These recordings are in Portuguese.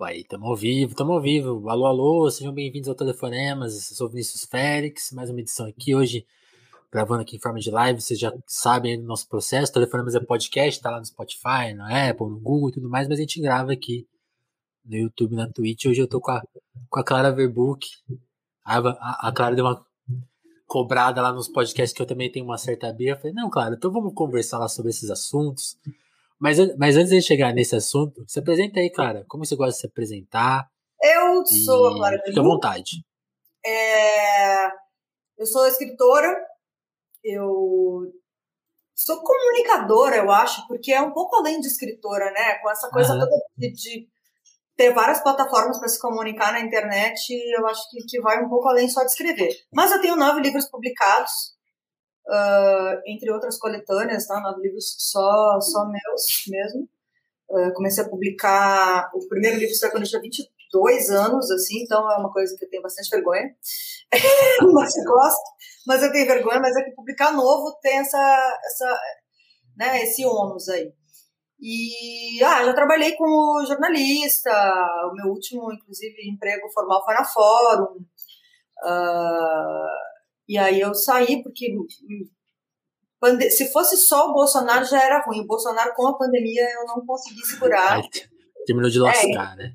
Aí, tamo ao vivo, tamo ao vivo. Alô, alô, sejam bem-vindos ao Telefonemas. Eu sou Vinícius Félix, mais uma edição aqui hoje, gravando aqui em forma de live. Vocês já sabem do nosso processo. Telefonemas é podcast, tá lá no Spotify, no Apple, no Google e tudo mais, mas a gente grava aqui no YouTube, na Twitch. Hoje eu tô com a, com a Clara Verbook. A, a, a Clara deu uma cobrada lá nos podcasts que eu também tenho uma certa birra. Falei, não, Clara, então vamos conversar lá sobre esses assuntos. Mas, mas antes de chegar nesse assunto, se apresenta aí, Clara. Como você gosta de se apresentar? Eu sou a Clara Fique à vontade. É, eu sou escritora, eu sou comunicadora, eu acho, porque é um pouco além de escritora, né? Com essa coisa uhum. toda de, de, ter várias plataformas para se comunicar na internet, eu acho que, que vai um pouco além só de escrever. Mas eu tenho nove livros publicados, uh, entre outras coletâneas, tá? Nove livros só, só meus mesmo. Uh, comecei a publicar, o primeiro livro saiu quando eu tinha 22 anos, assim, então é uma coisa que eu tenho bastante vergonha. mas eu gosto, mas eu tenho vergonha, mas é que publicar novo tem essa, essa né, esse ônus aí. E ah, já trabalhei como jornalista, o meu último, inclusive, emprego formal foi na Fórum. Uh, e aí eu saí, porque se fosse só o Bolsonaro já era ruim. O Bolsonaro, com a pandemia, eu não consegui segurar. Terminou de lascar, é, né?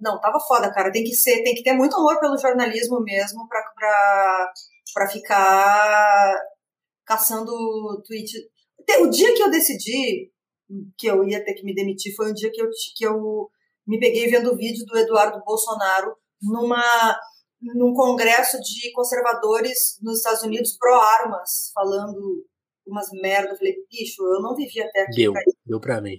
Não, tava foda, cara. Tem que ser, tem que ter muito amor pelo jornalismo mesmo pra, pra, pra ficar caçando tweet. O dia que eu decidi que eu ia ter que me demitir foi um dia que eu, que eu me peguei vendo o vídeo do Eduardo Bolsonaro numa num congresso de conservadores nos Estados Unidos pró-armas, falando umas merdas. Eu falei, bicho, eu não vivi até aqui. Deu, pra deu pra mim.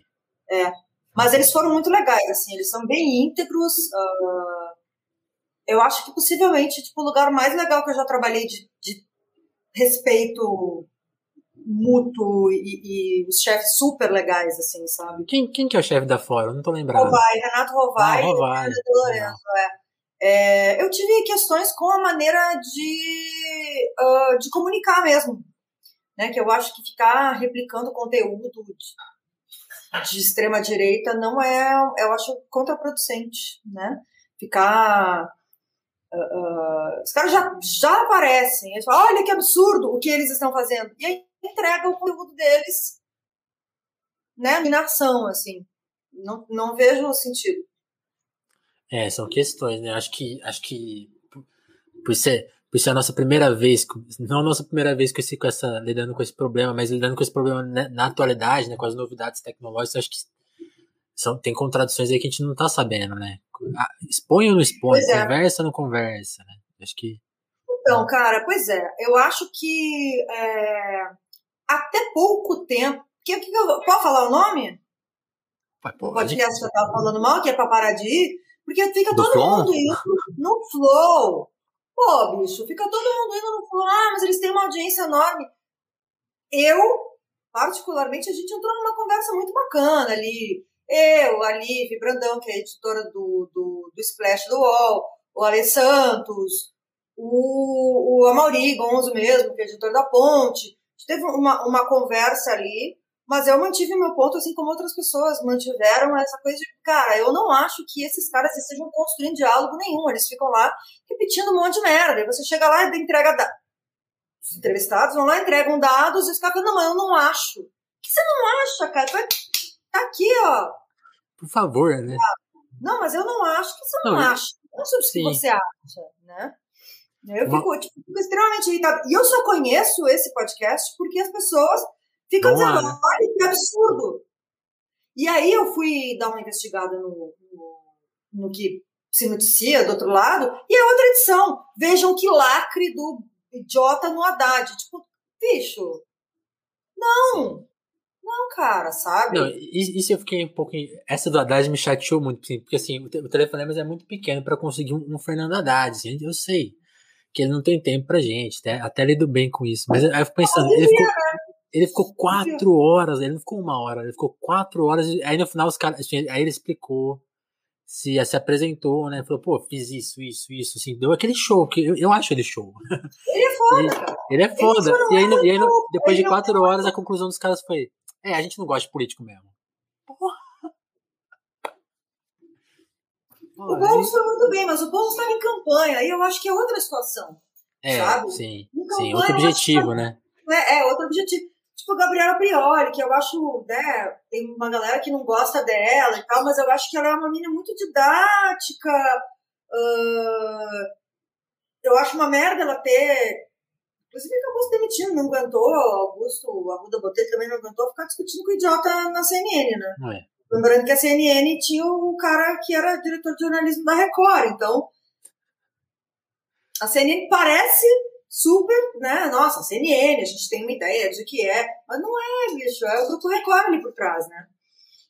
É. Mas eles foram muito legais, assim, eles são bem íntegros. Uh, eu acho que possivelmente, tipo, o lugar mais legal que eu já trabalhei de, de respeito mútuo e, e, os chefes super legais, assim, sabe? Quem, quem que é o chefe da Fora? Eu não tô lembrado. Rovai, Renato Rovai, ah, Rovai. Lorenzo, é. É, eu tive questões com a maneira de, uh, de comunicar mesmo. Né, que eu acho que ficar replicando conteúdo de, de extrema direita não é, eu acho contraproducente, né? Ficar Uh, uh, os caras já, já aparecem, eles falam, olha que absurdo o que eles estão fazendo. E aí entrega o conteúdo deles, né, em ação, assim. Não, não vejo sentido. É, são questões, né? Acho que, acho que por ser, por ser a nossa primeira vez, não a nossa primeira vez com, esse, com essa, lidando com esse problema, mas lidando com esse problema na, na atualidade, né, com as novidades tecnológicas, acho que são, tem contradições aí que a gente não tá sabendo, né? Expõe ou não expõe, é. conversa ou não conversa, né? Acho que. Então, cara, pois é, eu acho que é, até pouco tempo. Que, que, pode falar o nome? Pode. O podcast que eu tava falando mal, que é pra parar de ir. Porque fica Do todo flow? mundo indo no flow. Pô, bicho, fica todo mundo indo no flow. Ah, mas eles têm uma audiência enorme. Eu, particularmente, a gente entrou numa conversa muito bacana ali. Eu, a Liv Brandão, que é editora do, do, do Splash do UOL, o Ale Santos, o, o Amauri Gonzo mesmo, que é editor da Ponte. A gente teve uma, uma conversa ali mas eu mantive meu ponto, assim como outras pessoas mantiveram essa coisa de, cara, eu não acho que esses caras estejam construindo diálogo nenhum. Eles ficam lá repetindo um monte de merda. E você chega lá e entrega dados. Os entrevistados vão lá, entregam dados e os caras falam, não, eu não acho. O que você não acha, cara? Tá aqui, ó. Por favor, né? Não, mas eu não acho que você não, não acha. Eu não sei o que você acha, né? Eu fico, tipo, fico extremamente irritada. E eu só conheço esse podcast porque as pessoas Fica dizendo, olha que absurdo. E aí eu fui dar uma investigada no, no, no, que se noticia do outro lado, e é outra edição. Vejam que lacre do idiota no Haddad. Tipo, bicho, não. Não, cara, sabe? Não, isso eu fiquei um pouco. Essa do Haddad me chateou muito, porque assim, o telefonema é muito pequeno para conseguir um, um, Fernando Haddad. Assim, eu sei que ele não tem tempo pra gente, né? até lido bem com isso. Mas aí eu fico pensando, ele ficou, né? Ele ficou quatro horas, ele não ficou uma hora, ele ficou quatro horas, aí no final os caras, assim, aí ele explicou, se, se apresentou, né, falou, pô, fiz isso, isso, isso, assim, deu aquele show, que eu, eu acho ele show. Ele é foda, ele. Ele é foda, e aí, e aí depois de quatro horas a conclusão dos caras foi, é, a gente não gosta de político mesmo. Porra. o Boulos foi muito bem, mas o Boulos estava em campanha, e eu acho que é outra situação. É, sabe? sim. Sim, outro objetivo, né? É, é, outro objetivo. Tipo, a Gabriela Prioli, que eu acho, né, tem uma galera que não gosta dela e tal, mas eu acho que ela é uma menina muito didática. Uh, eu acho uma merda ela ter. Inclusive, acabou se demitindo, não aguentou. Augusto, Arruda Botelho também não aguentou ficar discutindo com o idiota na CNN, né? É. Lembrando que a CNN tinha o cara que era diretor de jornalismo da Record, então. A CNN parece super, né? Nossa, CNN, a gente tem uma ideia de que é, mas não é, bicho, é o Grupo Record ali por trás, né?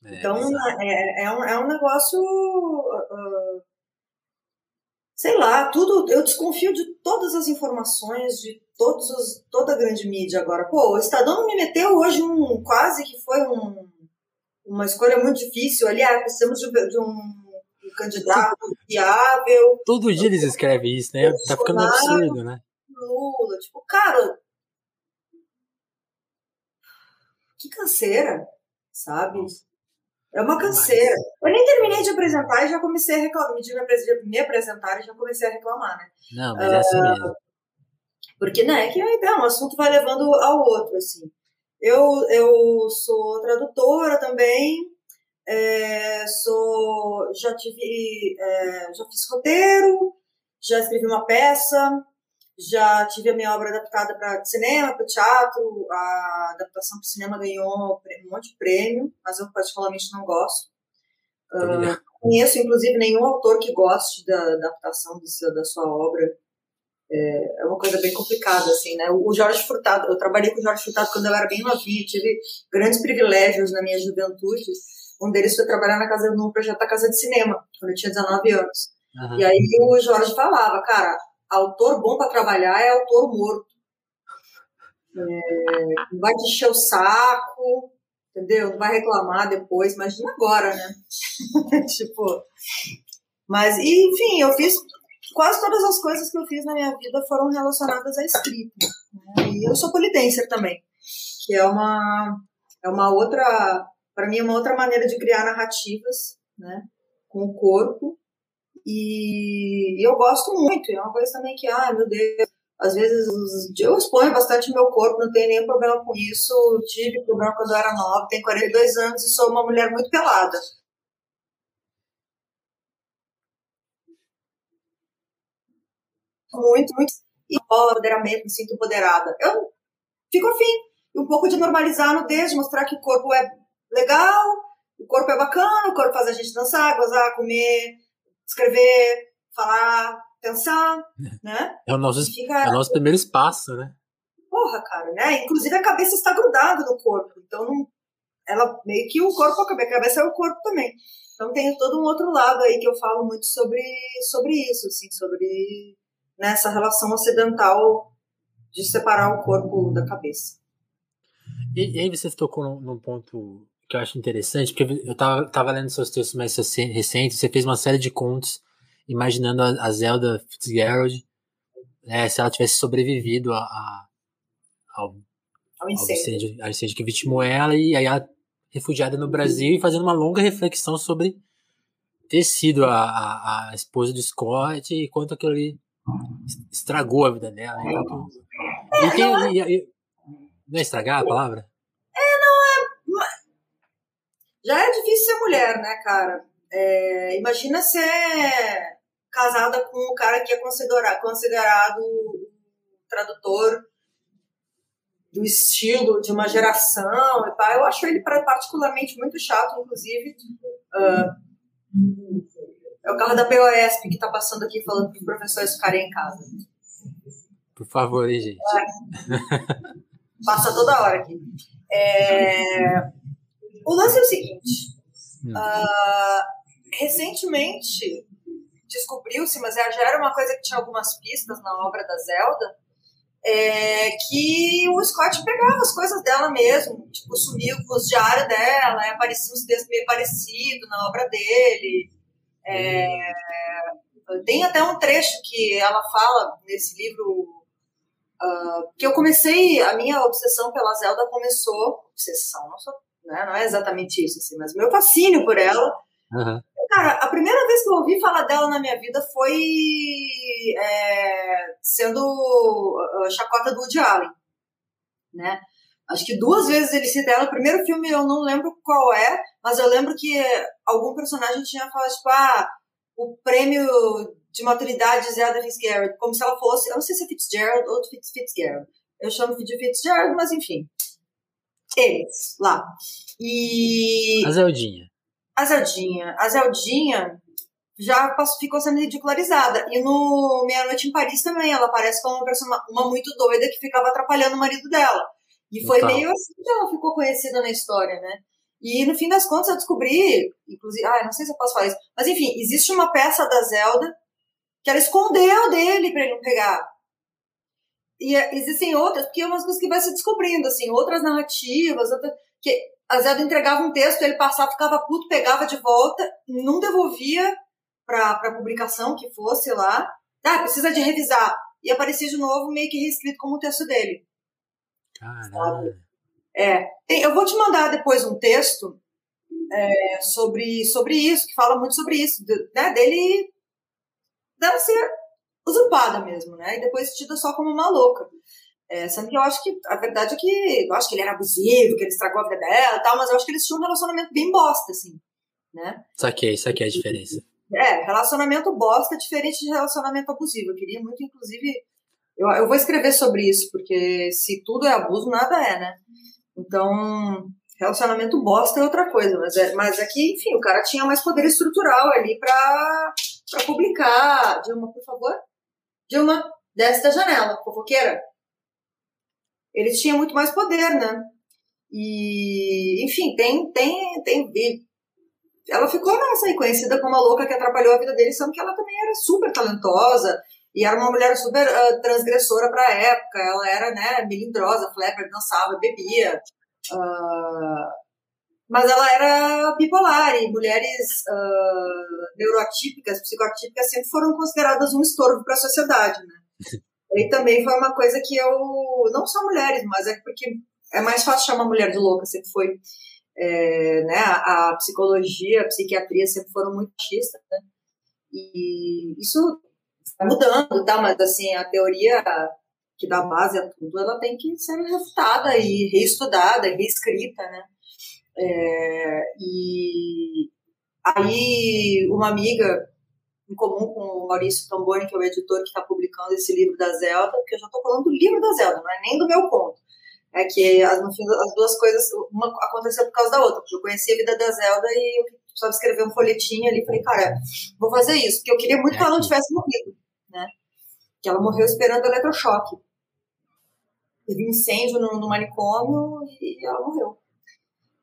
É, então, é, é, um, é um negócio. Uh, sei lá, tudo. Eu desconfio de todas as informações, de todos os, toda a grande mídia agora. Pô, o Estadão me meteu hoje um. Quase que foi um, uma escolha muito difícil. Aliás, precisamos de, de um um candidato viável. Todo dia eles escrevem isso, né? Tá ficando absurdo, né? Lula. Tipo, cara. Que canseira, sabe? É uma canseira. Eu nem terminei de apresentar e já comecei a reclamar. De me apresentar e já comecei a reclamar, né? Não, mas é assim uh, mesmo. Porque, né, que então, o assunto vai levando ao outro, assim. Eu, eu sou tradutora também, é, sou, já tive, é, já fiz roteiro, já escrevi uma peça, já tive a minha obra adaptada para cinema, para teatro. A adaptação para cinema ganhou um monte de prêmio, mas eu particularmente não gosto. Uh, conheço, inclusive, nenhum autor que goste da adaptação da sua obra. É, é, uma coisa bem complicada, assim, né? O Jorge Furtado, eu trabalhei com o Jorge Furtado quando eu era bem novinha, tive grandes privilégios na minha juventude. Um deles foi trabalhar na casa, no projeto da Casa de Cinema, quando eu tinha 19 anos. Uhum. E aí o Jorge falava, cara, autor bom para trabalhar é autor morto. É, vai te encher o saco, entendeu? Não vai reclamar depois, imagina agora, né? tipo. Mas, enfim, eu fiz. Quase todas as coisas que eu fiz na minha vida foram relacionadas à escrita. Né? E eu sou polidenser também, que é uma, é uma outra. Para mim, é uma outra maneira de criar narrativas, né? Com o corpo e, eu gosto muito, é uma coisa também que, ai meu Deus, às vezes eu exponho bastante meu corpo, não tenho nenhum problema com isso. Tive problema quando eu era nova, tenho 42 anos e sou uma mulher muito pelada. Muito, muito. E empoderamento, me sinto empoderada. Eu fico afim. Um pouco de normalizar a nudez, de mostrar que o corpo é legal, o corpo é bacana, o corpo faz a gente dançar, gozar, comer, escrever, falar, pensar, né? É o nosso, fica... é o nosso primeiro espaço, né? Porra, cara, né? Inclusive a cabeça está grudada no corpo, então não, ela meio que o corpo, a cabeça é o corpo também. Então tem todo um outro lado aí que eu falo muito sobre, sobre isso, assim, sobre nessa né, relação ocidental de separar o corpo da cabeça. E, e aí você tocou num, num ponto que eu acho interessante, porque eu tava, tava lendo seus textos mais recentes, você fez uma série de contos imaginando a, a Zelda Fitzgerald, né, se ela tivesse sobrevivido a, a ao, ao, incêndio. Ao, incêndio, que vitimou ela, e aí ela refugiada no Brasil e fazendo uma longa reflexão sobre ter sido a, a, a esposa do Scott e quanto aquilo ali estragou a vida dela. Né? e tem, e, e, não é estragar a palavra? Já é difícil ser mulher, né, cara? É, imagina ser casada com um cara que é considerado, considerado tradutor do estilo de uma geração e pá. Eu acho ele particularmente muito chato, inclusive. Uh, é o carro da POSP que está passando aqui falando para os professores ficarem em casa. Por favor, hein, gente. É. Passa toda hora aqui. É, o lance é o seguinte: uh, recentemente descobriu-se, mas já era uma coisa que tinha algumas pistas na obra da Zelda, é, que o Scott pegava as coisas dela mesmo, tipo, sumiu com os diários dela, é, aparecia uns textos meio parecidos na obra dele. É, tem até um trecho que ela fala nesse livro. Uh, que eu comecei, a minha obsessão pela Zelda começou. Obsessão, não sou né? Não é exatamente isso, assim, mas meu fascínio por ela uhum. Cara, a primeira vez que eu ouvi falar dela na minha vida foi é, sendo a chacota do Woody Allen, né? Acho que duas vezes ele cita ela. O primeiro filme eu não lembro qual é, mas eu lembro que algum personagem tinha falado, tipo, ah, o prêmio de maturidade Zelda Fitzgerald, como se ela fosse, eu não sei se é Fitzgerald ou Fitz, Fitzgerald. Eu chamo de Fitzgerald, mas enfim. Eles, lá. E. A Zeldinha. A Zeldinha. A Zeldinha já ficou sendo ridicularizada. E no Meia Noite em Paris também, ela parece como uma pessoa uma muito doida que ficava atrapalhando o marido dela. E foi meio assim que ela ficou conhecida na história, né? E no fim das contas eu descobri, inclusive, ah, não sei se eu posso falar isso, mas enfim, existe uma peça da Zelda que ela escondeu dele para ele não pegar. E é, existem outras, porque é umas coisas que vai se descobrindo, assim, outras narrativas, outras, que a Zelda entregava um texto, ele passava, ficava puto, pegava de volta, não devolvia para publicação que fosse lá. Ah, precisa de revisar. E aparecia de novo, meio que reescrito como o texto dele. Caralho. É, eu vou te mandar depois um texto é, sobre, sobre isso, que fala muito sobre isso, né, dele dela ser usurpada mesmo, né? E depois tida só como uma louca. É, sendo que eu acho que a verdade é que eu acho que ele era abusivo, que ele estragou a vida dela e tal, mas eu acho que eles tinham um relacionamento bem bosta, assim, né? Saquei, saquei a diferença. É, relacionamento bosta é diferente de relacionamento abusivo. Eu queria muito, inclusive, eu, eu vou escrever sobre isso, porque se tudo é abuso, nada é, né? Então, relacionamento bosta é outra coisa, mas é, mas é enfim, o cara tinha mais poder estrutural ali para publicar. Dilma, por favor. Dilma, desce da janela, fofoqueira. Ele tinha muito mais poder, né? E, enfim, tem, tem, tem. Ela ficou nessa aí, conhecida como a louca que atrapalhou a vida dele, sendo que ela também era super talentosa e era uma mulher super uh, transgressora para a época. Ela era, né, melindrosa, flapper, dançava, bebia. Uh, mas ela era bipolar e mulheres uh, neuroatípicas, psicoatípicas sempre foram consideradas um estorvo para a sociedade, né? E também foi uma coisa que eu, não só mulheres, mas é porque é mais fácil chamar mulher de louca, sempre foi, é, né? A, a, psicologia, a psiquiatria sempre foram muito machistas, né? E isso está mudando, tá? Mas assim, a teoria que dá base a tudo, ela tem que ser refutada e reestudada e reescrita, né? É, e aí uma amiga em comum com o Maurício Tamboni, que é o editor que está publicando esse livro da Zelda, porque eu já estou falando do livro da Zelda, não é nem do meu conto. É que no fim as duas coisas, uma aconteceu por causa da outra, porque eu conheci a vida da Zelda e eu precisava escrever um folhetinho ali, falei, cara, vou fazer isso, porque eu queria muito que ela não tivesse morrido, né? Que ela morreu esperando eletrochoque. Teve incêndio no, no manicômio e ela morreu.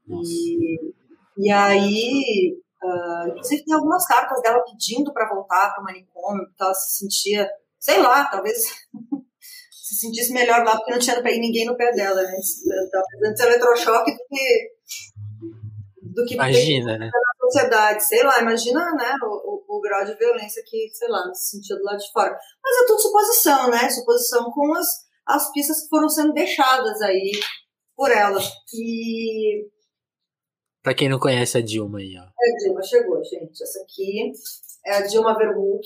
E, e aí, uh, inclusive tem algumas cartas dela pedindo para voltar para o manicômio, porque ela se sentia, sei lá, talvez se sentisse melhor lá porque não tinha ninguém no pé dela, né? Talvez antes eletrochoque do que do que imagina, né? na sociedade, sei lá, imagina, né, o, o, o, grau de violência que, sei lá, se sentia do lado de fora. Mas é tudo suposição, né? Suposição com as, as pistas que foram sendo deixadas aí por ela. E Pra quem não conhece a Dilma aí, ó. É, a Dilma chegou, gente. Essa aqui é a Dilma Verbuck,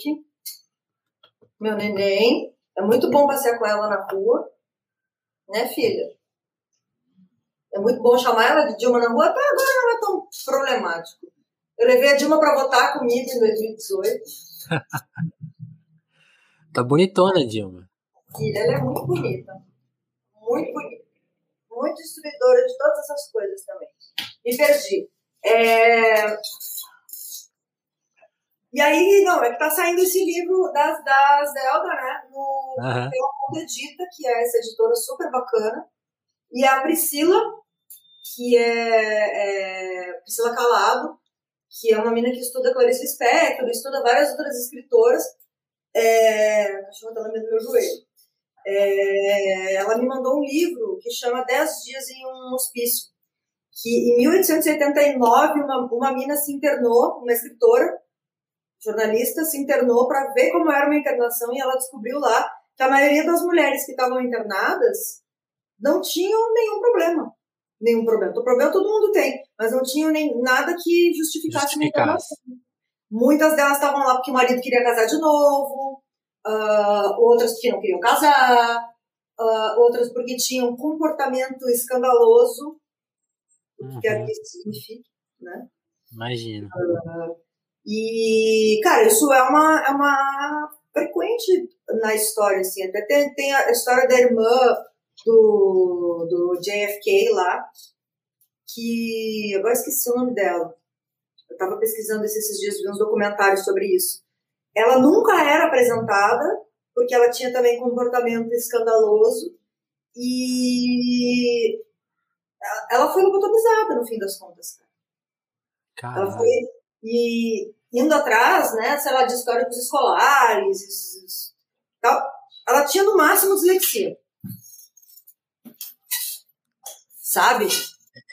meu neném. É muito bom passear com ela na rua, né, filha? É muito bom chamar ela de Dilma na rua, até agora não é tão problemático. Eu levei a Dilma para votar comigo em 2018. tá bonitona, Dilma. Filha, ela é muito bonita. Muito bonita. Muito destruidora de todas essas coisas também me perdi. É... E aí, não, é que tá saindo esse livro da, da Zelda, né? No uhum. Pela Edita, que é essa editora super bacana. E a Priscila, que é, é Priscila Calado, que é uma menina que estuda Clarice Lispector, estuda várias outras escritoras. É, a cachorra tá no meio do meu joelho. É, ela me mandou um livro que chama Dez Dias em um Hospício que em 1889 uma, uma mina se internou, uma escritora, jornalista, se internou para ver como era uma internação e ela descobriu lá que a maioria das mulheres que estavam internadas não tinham nenhum problema. Nenhum problema. O problema todo mundo tem, mas não tinham nem nada que justificasse, justificasse. Muitas delas estavam lá porque o marido queria casar de novo, uh, outras porque não queriam casar, uh, outras porque tinham um comportamento escandaloso, o que quer que isso signifique, né? Imagina. Uh, e, cara, isso é uma, é uma frequente na história, assim. Até tem, tem a história da irmã do, do JFK lá, que agora esqueci o nome dela. Eu estava pesquisando esses dias, vi uns documentários sobre isso. Ela nunca era apresentada, porque ela tinha também comportamento escandaloso, e ela foi lobotomizada no fim das contas. Cara. Ela foi e indo atrás, né, sei lá, de históricos escolares, tal. Ela tinha no máximo dislexia. Sabe?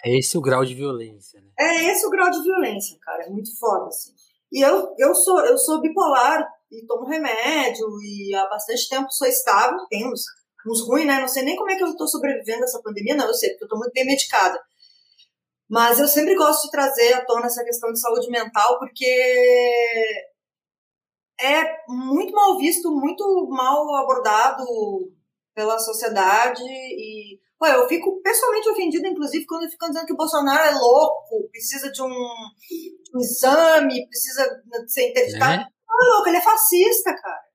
É esse o grau de violência, né? É esse o grau de violência, cara. É muito foda, assim. E eu, eu, sou, eu sou bipolar e tomo remédio e há bastante tempo sou estável. Tem uns, ruins, né? Não sei nem como é que eu tô sobrevivendo essa pandemia, não. Eu sei, porque eu tô muito bem medicada. Mas eu sempre gosto de trazer à tona essa questão de saúde mental, porque é muito mal visto, muito mal abordado pela sociedade e pô, eu fico pessoalmente ofendida, inclusive, quando ficam dizendo que o Bolsonaro é louco, precisa de um, um exame, precisa ser interditado. É. Não é louco, ele é fascista, cara.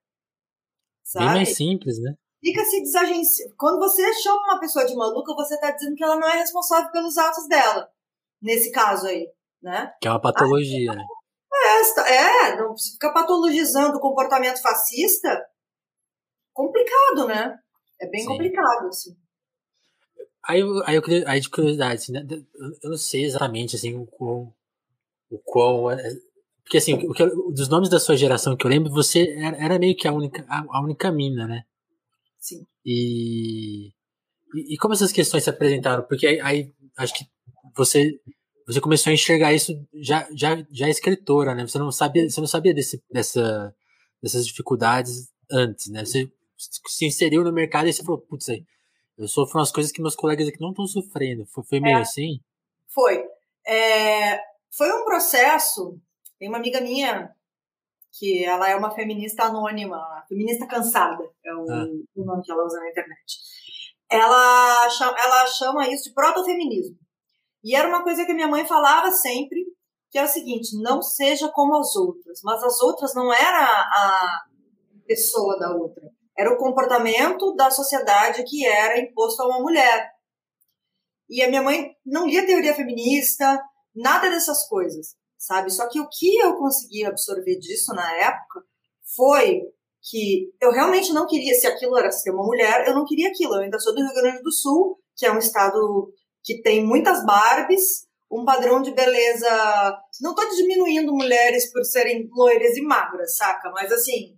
Sabe? Bem mais simples, né? Fica se desagenciando. Quando você chama uma pessoa de maluca, você está dizendo que ela não é responsável pelos atos dela nesse caso aí, né? Que é uma patologia, né? É, é, não fica patologizando o comportamento fascista, complicado, né? É bem Sim. complicado, assim. Aí, aí, eu, aí de curiosidade, assim, né? eu não sei exatamente assim, o quão. O quão é, porque assim, o que, dos nomes da sua geração que eu lembro, você era, era meio que a única, a, a, única mina, né? Sim. E, e, e, como essas questões se apresentaram? Porque aí, aí acho que você você começou a enxergar isso já já já escritora, né? Você não sabia você não sabia desse, dessa dessas dificuldades antes, né? Você se inseriu no mercado e você falou, putz, aí, eu sofro umas coisas que meus colegas aqui não estão sofrendo. Foi, foi meio é, assim? Foi. É, foi um processo. Tem uma amiga minha que ela é uma feminista anônima, feminista cansada, é o, ah. o nome que ela usa na internet. Ela chama, ela chama isso de protofeminismo. E era uma coisa que minha mãe falava sempre, que era o seguinte: não seja como as outras. Mas as outras não era a pessoa da outra, era o comportamento da sociedade que era imposto a uma mulher. E a minha mãe não lia teoria feminista, nada dessas coisas, sabe? Só que o que eu consegui absorver disso na época foi que eu realmente não queria, se aquilo era ser uma mulher, eu não queria aquilo. Eu ainda sou do Rio Grande do Sul, que é um estado que tem muitas Barbies, um padrão de beleza. Não tô diminuindo mulheres por serem loiras e magras, saca? Mas assim,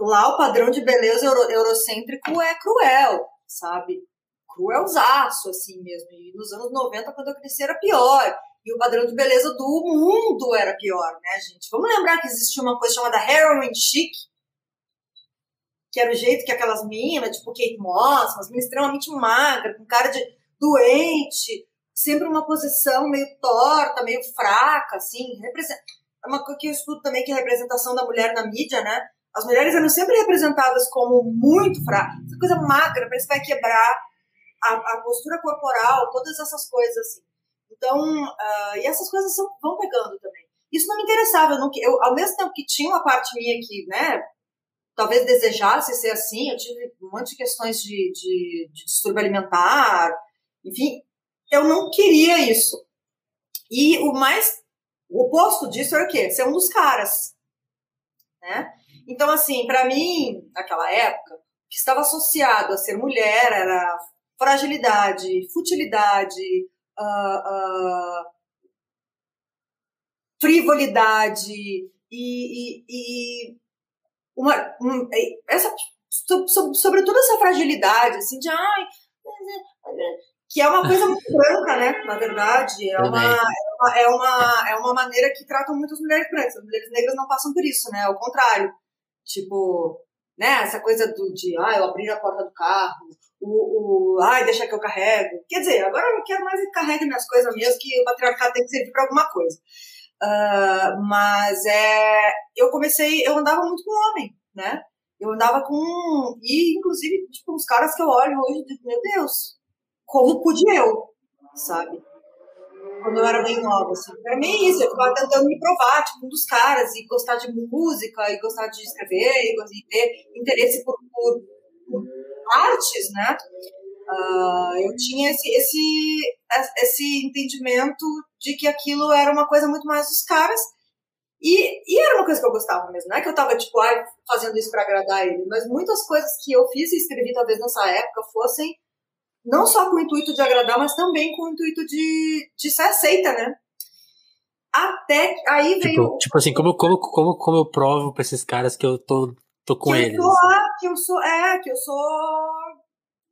lá o padrão de beleza euro, eurocêntrico é cruel, sabe? Cruelzaço, assim mesmo. E nos anos 90, quando eu cresci, era pior. E o padrão de beleza do mundo era pior, né, gente? Vamos lembrar que existia uma coisa chamada heroin chic, que era o jeito que aquelas minas, tipo Kate Moss, umas minas extremamente magras, com cara de doente, sempre uma posição meio torta, meio fraca, assim. Representa... É uma coisa que eu estudo também, que é a representação da mulher na mídia, né? As mulheres eram sempre representadas como muito fracas, coisa magra, parece que vai quebrar a, a postura corporal, todas essas coisas, assim. Então, uh, e essas coisas são, vão pegando também. Isso não me interessava, eu, não, eu, ao mesmo tempo que tinha uma parte minha que, né, talvez desejasse ser assim, eu tive um monte de questões de, de, de distúrbio alimentar, enfim, eu não queria isso. E o mais o oposto disso era o quê? Ser um dos caras, né? Então, assim, para mim, naquela época, que estava associado a ser mulher era fragilidade, futilidade, uh, frivolidade e, e, e uma, um, essa, sobretudo essa fragilidade, assim, de ai, que é uma coisa muito branca, né? Na verdade, é uma, é uma, é uma, é uma maneira que tratam muitas mulheres brancas. As mulheres negras não passam por isso, né? Ao contrário. Tipo, né? Essa coisa do, de, ah, eu abrir a porta do carro, o, o ai, deixa que eu carrego. Quer dizer, agora eu não quero mais que carregue minhas coisas mesmo, que o patriarcado tem que servir para alguma coisa. Uh, mas é, eu comecei, eu andava muito com homem, né? Eu andava com. E, inclusive, tipo, uns caras que eu olho hoje e digo, meu Deus, como pude eu, sabe? Quando eu era bem nova, assim. Pra mim, isso, eu ficava tentando me provar, tipo, um dos caras, e gostar de música, e gostar de escrever, e ter interesse por, por artes, né? Uh, eu tinha esse, esse, esse entendimento de que aquilo era uma coisa muito mais dos caras e, e era uma coisa que eu gostava mesmo, não é que eu tava, tipo, ai, fazendo isso para agradar ele, mas muitas coisas que eu fiz e escrevi talvez nessa época fossem não só com o intuito de agradar, mas também com o intuito de, de ser aceita, né? Até aí tipo, veio. Tipo assim, como, como, como, como eu provo pra esses caras que eu tô, tô com que eles? Eu sou, assim? Que eu sou, é, que eu sou.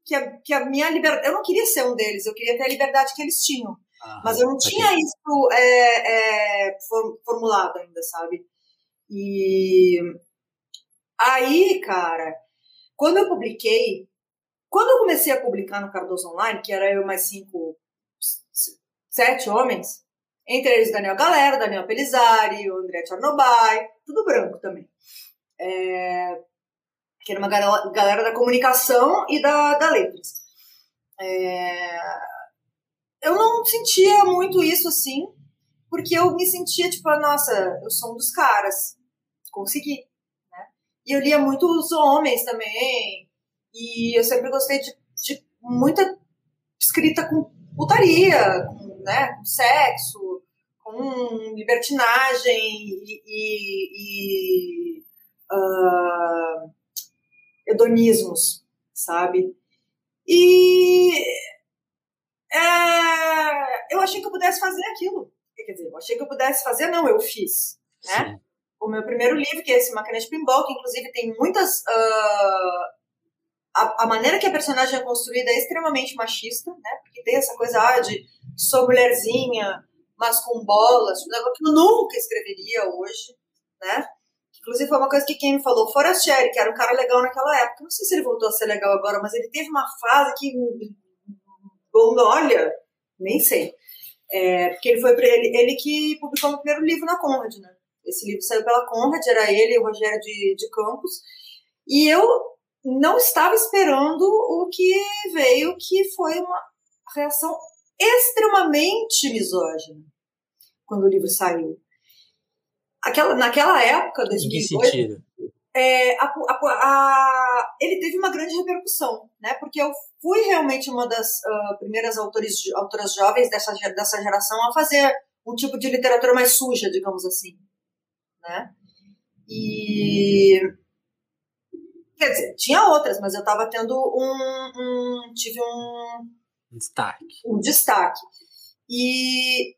Que a, que a minha liberdade. Eu não queria ser um deles, eu queria ter a liberdade que eles tinham. Mas eu não tinha isso é, é, formulado ainda, sabe? E aí, cara, quando eu publiquei, quando eu comecei a publicar no Cardoso Online, que era eu mais cinco, sete homens, entre eles Daniel Galera, Daniel Pelizari, o André Tchernobyl, tudo branco também. É, que era uma galera da comunicação e da, da letras. É, eu não sentia muito isso assim, porque eu me sentia tipo, nossa, eu sou um dos caras, consegui. Né? E eu lia muito os homens também, e eu sempre gostei de, de muita escrita com putaria, com, né, com sexo, com libertinagem e, e, e uh, hedonismos, sabe? E é, eu achei que eu pudesse fazer aquilo. Quer dizer, eu achei que eu pudesse fazer, não, eu fiz. Né? O meu primeiro livro, que é esse Máquina de Pinball, que inclusive tem muitas. Uh, a, a, maneira que a personagem é construída é extremamente machista, né? Porque tem essa coisa ah, de sou mulherzinha, mas com bolas, tipo, negócio que eu nunca escreveria hoje, né? Inclusive foi uma coisa que quem me falou, Forastieri, que era um cara legal naquela época. Não sei se ele voltou a ser legal agora, mas ele teve uma fase que Bom, olha, nem sei. É, porque ele foi ele, ele que publicou o primeiro livro na Conrad, né? Esse livro saiu pela Conrad, era ele e o Rogério de, de Campos. E eu não estava esperando o que veio, que foi uma reação extremamente misógina quando o livro saiu. Aquela, naquela época, 2008, em que sentido? É, a, a, a, ele teve uma grande repercussão, né? Porque eu fui realmente uma das uh, primeiras autores, autoras jovens dessa, dessa geração a fazer um tipo de literatura mais suja, digamos assim, né? E quer dizer, tinha outras, mas eu estava tendo um, um, tive um destaque, um destaque e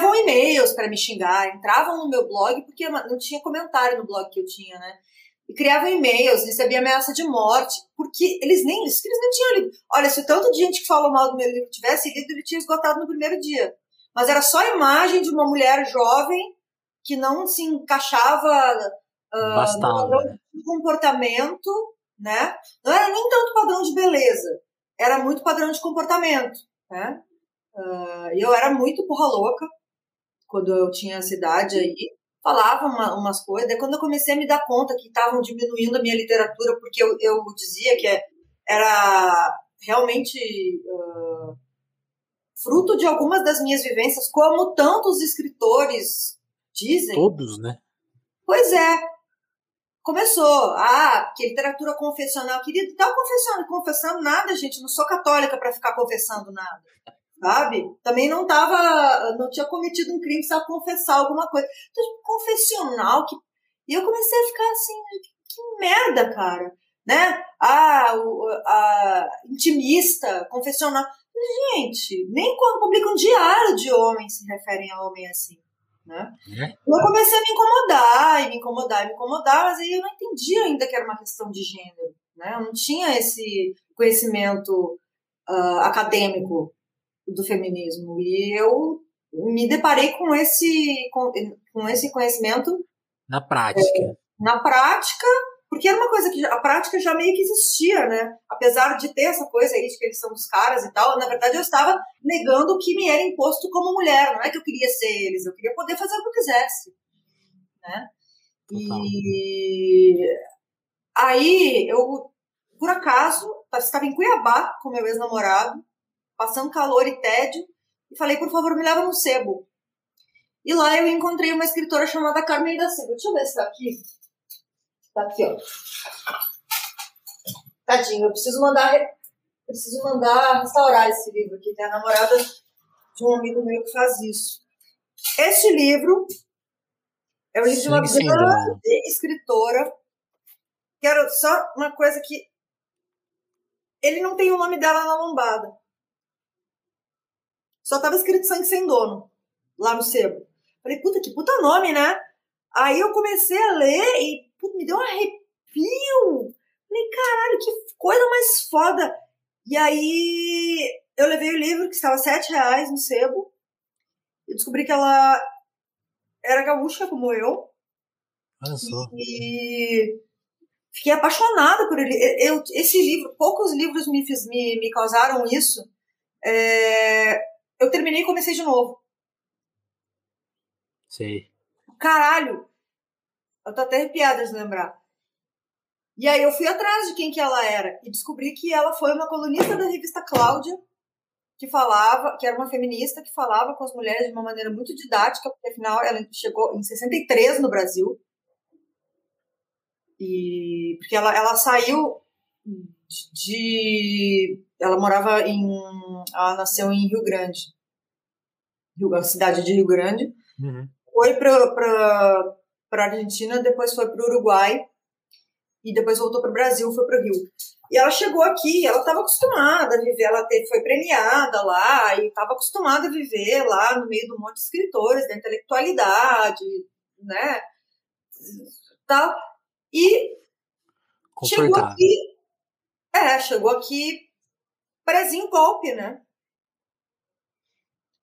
criavam e-mails para me xingar, entravam no meu blog, porque não tinha comentário no blog que eu tinha, né? E criavam e-mails, recebia ameaça de morte, porque eles nem, eles nem tinham lido. Olha, se o tanto de gente que falou mal do meu livro tivesse lido, ele tinha esgotado no primeiro dia. Mas era só a imagem de uma mulher jovem que não se encaixava uh, no padrão de comportamento, né? Não era nem tanto padrão de beleza, era muito padrão de comportamento, né? Uh, eu era muito porra louca quando eu tinha essa idade aí. Falava uma, umas coisas. Daí quando eu comecei a me dar conta que estavam diminuindo a minha literatura, porque eu, eu dizia que era realmente uh, fruto de algumas das minhas vivências, como tantos escritores dizem. Todos, né? Pois é. Começou. Ah, que literatura confessional. Querido, tá confessando, confessando nada, gente. Não sou católica para ficar confessando nada sabe? Também não tava, não tinha cometido um crime, precisava confessar alguma coisa. Então, tipo, confessional, que... e eu comecei a ficar assim, que merda, cara, né? Ah, o, a intimista, confessional. Gente, nem quando publicam um diário de homens se referem a homem assim. Né? É. Eu comecei a me incomodar, e me incomodar, e me incomodar, mas aí eu não entendia ainda que era uma questão de gênero. Né? Eu não tinha esse conhecimento uh, acadêmico do feminismo. E eu me deparei com esse, com, com esse conhecimento. Na prática. É, na prática, porque era uma coisa que a prática já meio que existia, né? Apesar de ter essa coisa aí de que eles são os caras e tal, na verdade eu estava negando o que me era imposto como mulher. Não é que eu queria ser eles, eu queria poder fazer o que eu quisesse, né? E aí eu, por acaso, estava em Cuiabá com meu ex-namorado, passando calor e tédio, e falei, por favor, me leva no sebo. E lá eu encontrei uma escritora chamada Carmen da Silva. Deixa eu ver se tá aqui. Tá aqui, ó. Tadinho, eu preciso mandar, preciso mandar restaurar esse livro aqui. Tem a namorada de um amigo meu que faz isso. Este livro é o livro sim, de uma sim, grande sim. escritora. Quero só uma coisa que ele não tem o nome dela na lombada. Só estava escrito Sangue Sem Dono, lá no sebo. Falei, puta, que puta nome, né? Aí eu comecei a ler e puta, me deu um arrepio. Falei, caralho, que coisa mais foda. E aí eu levei o livro, que estava sete reais no sebo, e descobri que ela era gaúcha como eu. Olha só. E fiquei apaixonada por ele. Eu, esse livro, poucos livros me, fiz, me, me causaram isso. É, eu terminei e comecei de novo. Sei. Caralho! Eu tô até arrepiada de lembrar. E aí eu fui atrás de quem que ela era e descobri que ela foi uma colunista da revista Cláudia, que falava, que era uma feminista que falava com as mulheres de uma maneira muito didática, porque afinal ela chegou em 63 no Brasil. E porque ela, ela saiu de ela morava em ela nasceu em Rio Grande. a cidade de Rio Grande. Uhum. Foi para para Argentina, depois foi para o Uruguai e depois voltou para o Brasil, foi para o Rio. E ela chegou aqui, ela estava acostumada a viver, ela teve, foi premiada lá e estava acostumada a viver lá no meio de um monte de escritores, da intelectualidade, né? Tal. E chegou aqui, é, chegou aqui prezinho golpe, né?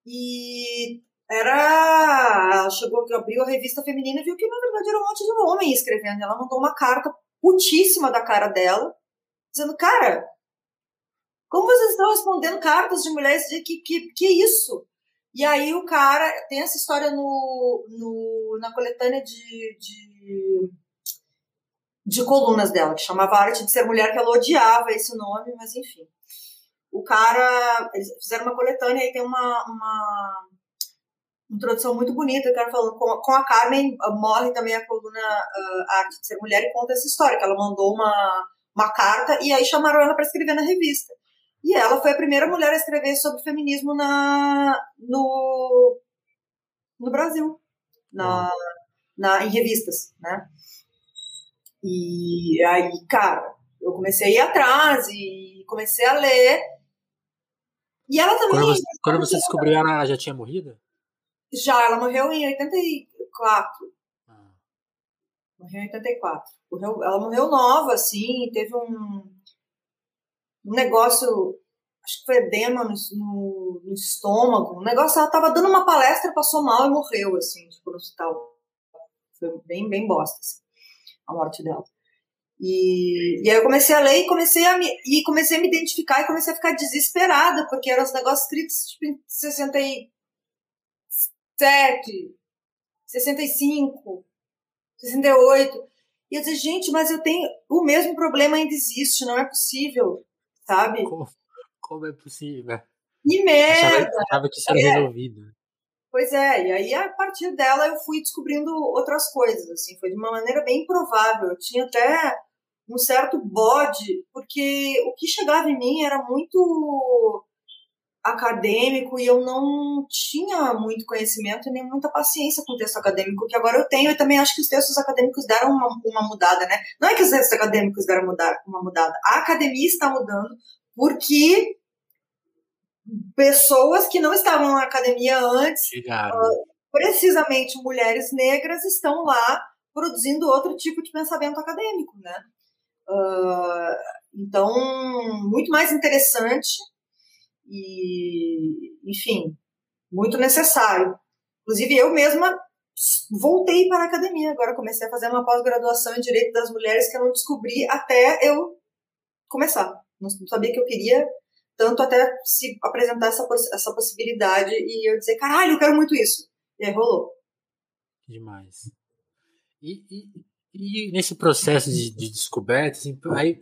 E era. Chegou aqui, abriu a revista feminina e viu que na verdade era um monte de homem escrevendo. Ela mandou uma carta putíssima da cara dela, dizendo, cara, como vocês estão respondendo cartas de mulheres de que, que, que isso? E aí o cara tem essa história no, no, na coletânea de, de, de colunas dela, que chamava Arte de Ser Mulher, que ela odiava esse nome, mas enfim. O cara, eles fizeram uma coletânea e tem uma, uma introdução muito bonita, eu quero falando com, com a Carmen, morre também a coluna uh, Arte de Ser Mulher e conta essa história, que ela mandou uma, uma carta e aí chamaram ela para escrever na revista. E ela foi a primeira mulher a escrever sobre feminismo na, no, no Brasil, na, na, em revistas, né? E aí, cara, eu comecei a ir atrás e comecei a ler. E ela também. Quando você, quando você descobriu, ela já tinha morrido? Já, ela morreu em 84. Ah. Morreu em 84. Morreu, ela morreu nova, assim, teve um, um negócio, acho que foi edema no, no, no estômago. Um negócio, ela tava dando uma palestra, passou mal e morreu, assim, tipo, no hospital. Foi bem, bem bosta, assim, a morte dela. E, e aí eu comecei a ler e comecei a me, e comecei a me identificar e comecei a ficar desesperada, porque eram os negócios escritos tipo, em 60 e 67, 65, 68. E eu disse, gente, mas eu tenho. O mesmo problema ainda existe, não é possível, sabe? Como, como é possível? Que merda! Achava, achava que isso era é. resolvido. Pois é, e aí a partir dela eu fui descobrindo outras coisas, assim, foi de uma maneira bem improvável. Eu tinha até um certo bode, porque o que chegava em mim era muito acadêmico e eu não tinha muito conhecimento nem muita paciência com o texto acadêmico, que agora eu tenho, e também acho que os textos acadêmicos deram uma, uma mudada, né? Não é que os textos acadêmicos deram mudar, uma mudada, a academia está mudando porque pessoas que não estavam na academia antes, uh, precisamente mulheres negras, estão lá produzindo outro tipo de pensamento acadêmico, né? Uh, então, muito mais interessante e, enfim, muito necessário. Inclusive, eu mesma voltei para a academia. Agora comecei a fazer uma pós-graduação em Direito das Mulheres que eu não descobri até eu começar. Não sabia que eu queria tanto até se apresentar essa, essa possibilidade e eu dizer, caralho, eu quero muito isso. E aí rolou. Demais. E, e, e nesse processo de, de descoberta, assim, aí,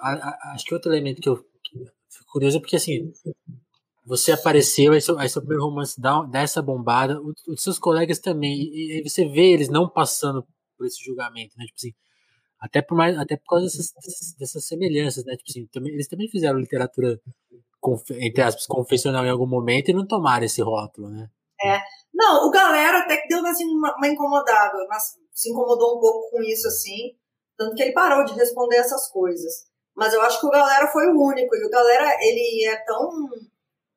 a, a, acho que outro elemento que eu fico curioso é porque, assim, você apareceu, aí seu, aí seu primeiro romance dá, dá essa bombada, os, os seus colegas também, e, aí você vê eles não passando por esse julgamento, né? Tipo assim, até por, mais, até por causa dessas, dessas semelhanças, né? Tipo assim, também, eles também fizeram literatura, entre aspas, confessional em algum momento e não tomaram esse rótulo, né? É. Não, o galera até que deu assim, uma, uma incomodada, mas se incomodou um pouco com isso, assim, tanto que ele parou de responder essas coisas. Mas eu acho que o galera foi o único, e o galera, ele é tão.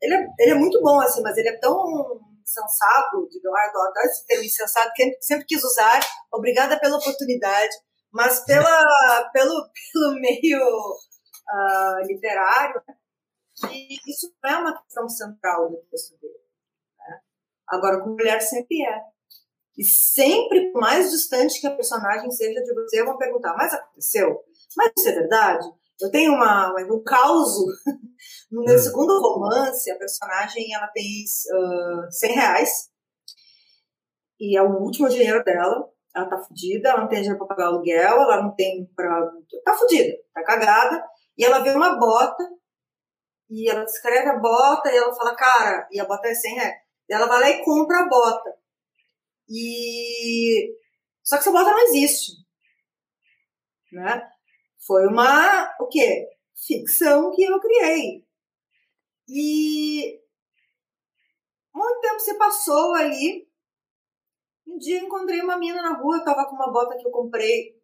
Ele é, ele é muito bom, assim, mas ele é tão sensato, digamos, eu adoro esse termo insensato, que sempre quis usar. Obrigada pela oportunidade, mas pela, pelo, pelo meio uh, literário, que isso não é uma questão central do texto dele. Né? Agora, com mulher sempre é. E sempre, por mais distante que a personagem seja de você, vão perguntar: mas aconteceu? Mas isso é verdade? Eu tenho uma, um caos. No meu hum. segundo romance, a personagem ela tem uh, 100 reais. E é o último dinheiro dela. Ela tá fodida, ela não tem dinheiro pra pagar aluguel, ela não tem pra. Tá fodida, tá cagada. E ela vê uma bota, e ela descreve a bota, e ela fala, cara, e a bota é 100 reais. E ela vai lá e compra a bota. E. Só que essa bota não existe. Né? Foi uma, o quê? Ficção que eu criei. E muito tempo se passou ali. Um dia encontrei uma menina na rua, eu tava com uma bota que eu comprei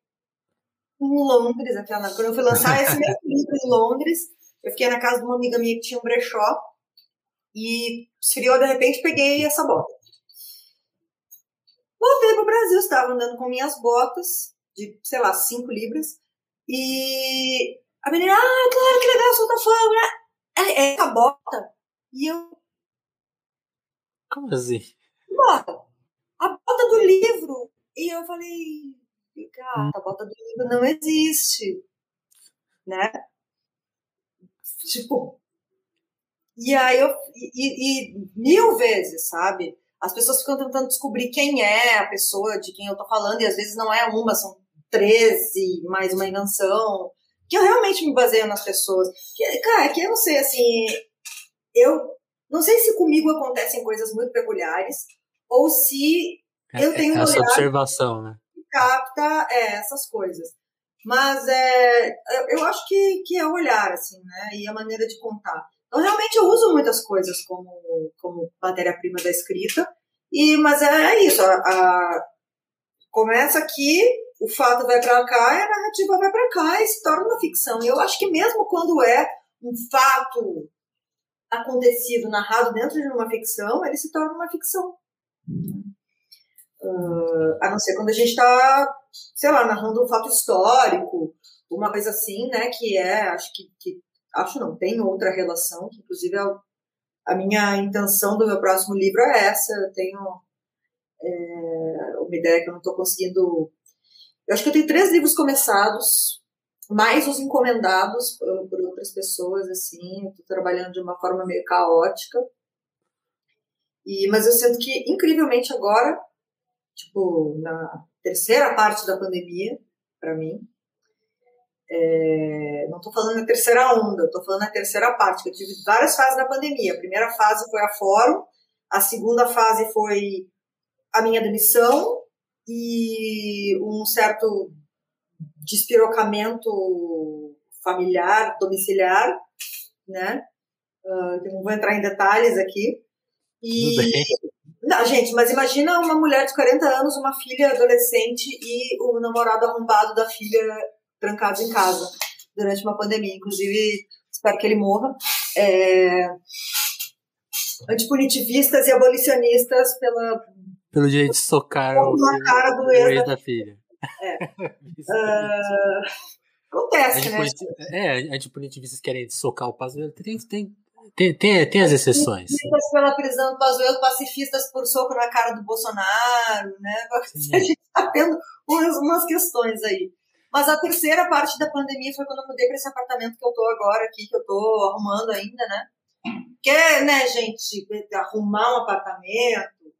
em Londres, aquela, quando eu fui lançar esse mesmo livro em Londres, eu fiquei na casa de uma amiga minha que tinha um brechó e esfriou, de repente peguei essa bota. Voltei pro Brasil, estava andando com minhas botas de, sei lá, 5 libras, e a menina, ah, claro, que legal, solta fogo, né? É, é essa bota. E eu. Como assim? Bota. Bota do livro. E eu falei, cara, a bota do livro não existe. Né? Tipo. E aí eu. E, e mil vezes, sabe? As pessoas ficam tentando descobrir quem é a pessoa de quem eu tô falando, e às vezes não é uma, são 13, mais uma invenção, que eu realmente me baseio nas pessoas. Que, cara, que eu não sei, assim, eu não sei se comigo acontecem coisas muito peculiares, ou se eu tenho é, essa observação, né? Que capta é, essas coisas. Mas é, eu acho que, que é o olhar, assim, né? E a maneira de contar. Então, realmente, eu uso muitas coisas como, como matéria-prima da escrita, e, mas é, é isso. A, a, começa aqui, o fato vai para cá e a narrativa vai para cá e se torna uma ficção. E eu acho que mesmo quando é um fato acontecido, narrado dentro de uma ficção, ele se torna uma ficção. Uh, a não ser quando a gente está, sei lá, narrando um fato histórico, uma coisa assim, né, que é, acho que, que acho não, tem outra relação, que inclusive é a minha intenção do meu próximo livro é essa, eu tenho é, uma ideia que eu não estou conseguindo eu acho que eu tenho três livros começados, mais os encomendados por, por outras pessoas, assim. Estou trabalhando de uma forma meio caótica. E, mas eu sinto que, incrivelmente agora, tipo, na terceira parte da pandemia, para mim, é, não estou falando na terceira onda, estou falando na terceira parte, que eu tive várias fases da pandemia. A primeira fase foi a fórum, a segunda fase foi a minha demissão, e um certo despirocamento familiar, domiciliar, né? Uh, não vou entrar em detalhes aqui. E, não, gente, mas imagina uma mulher de 40 anos, uma filha adolescente e o namorado arrombado da filha trancados em casa durante uma pandemia. Inclusive, espero que ele morra. É... Antipunitivistas e abolicionistas pela pelo jeito de socar o, cara do ex da filha. É. uh, acontece, né? É, antipunitivos querem socar o passo. Tem, tem, Tem, tem, tem as exceções. Pacifistas pela prisão do Pazuello, pacifistas por soco na cara do Bolsonaro, né? Sim. A gente está tendo umas, umas questões aí. Mas a terceira parte da pandemia foi quando eu mudei para esse apartamento que eu tô agora aqui, que eu tô arrumando ainda, né? Que é, né, gente, arrumar um apartamento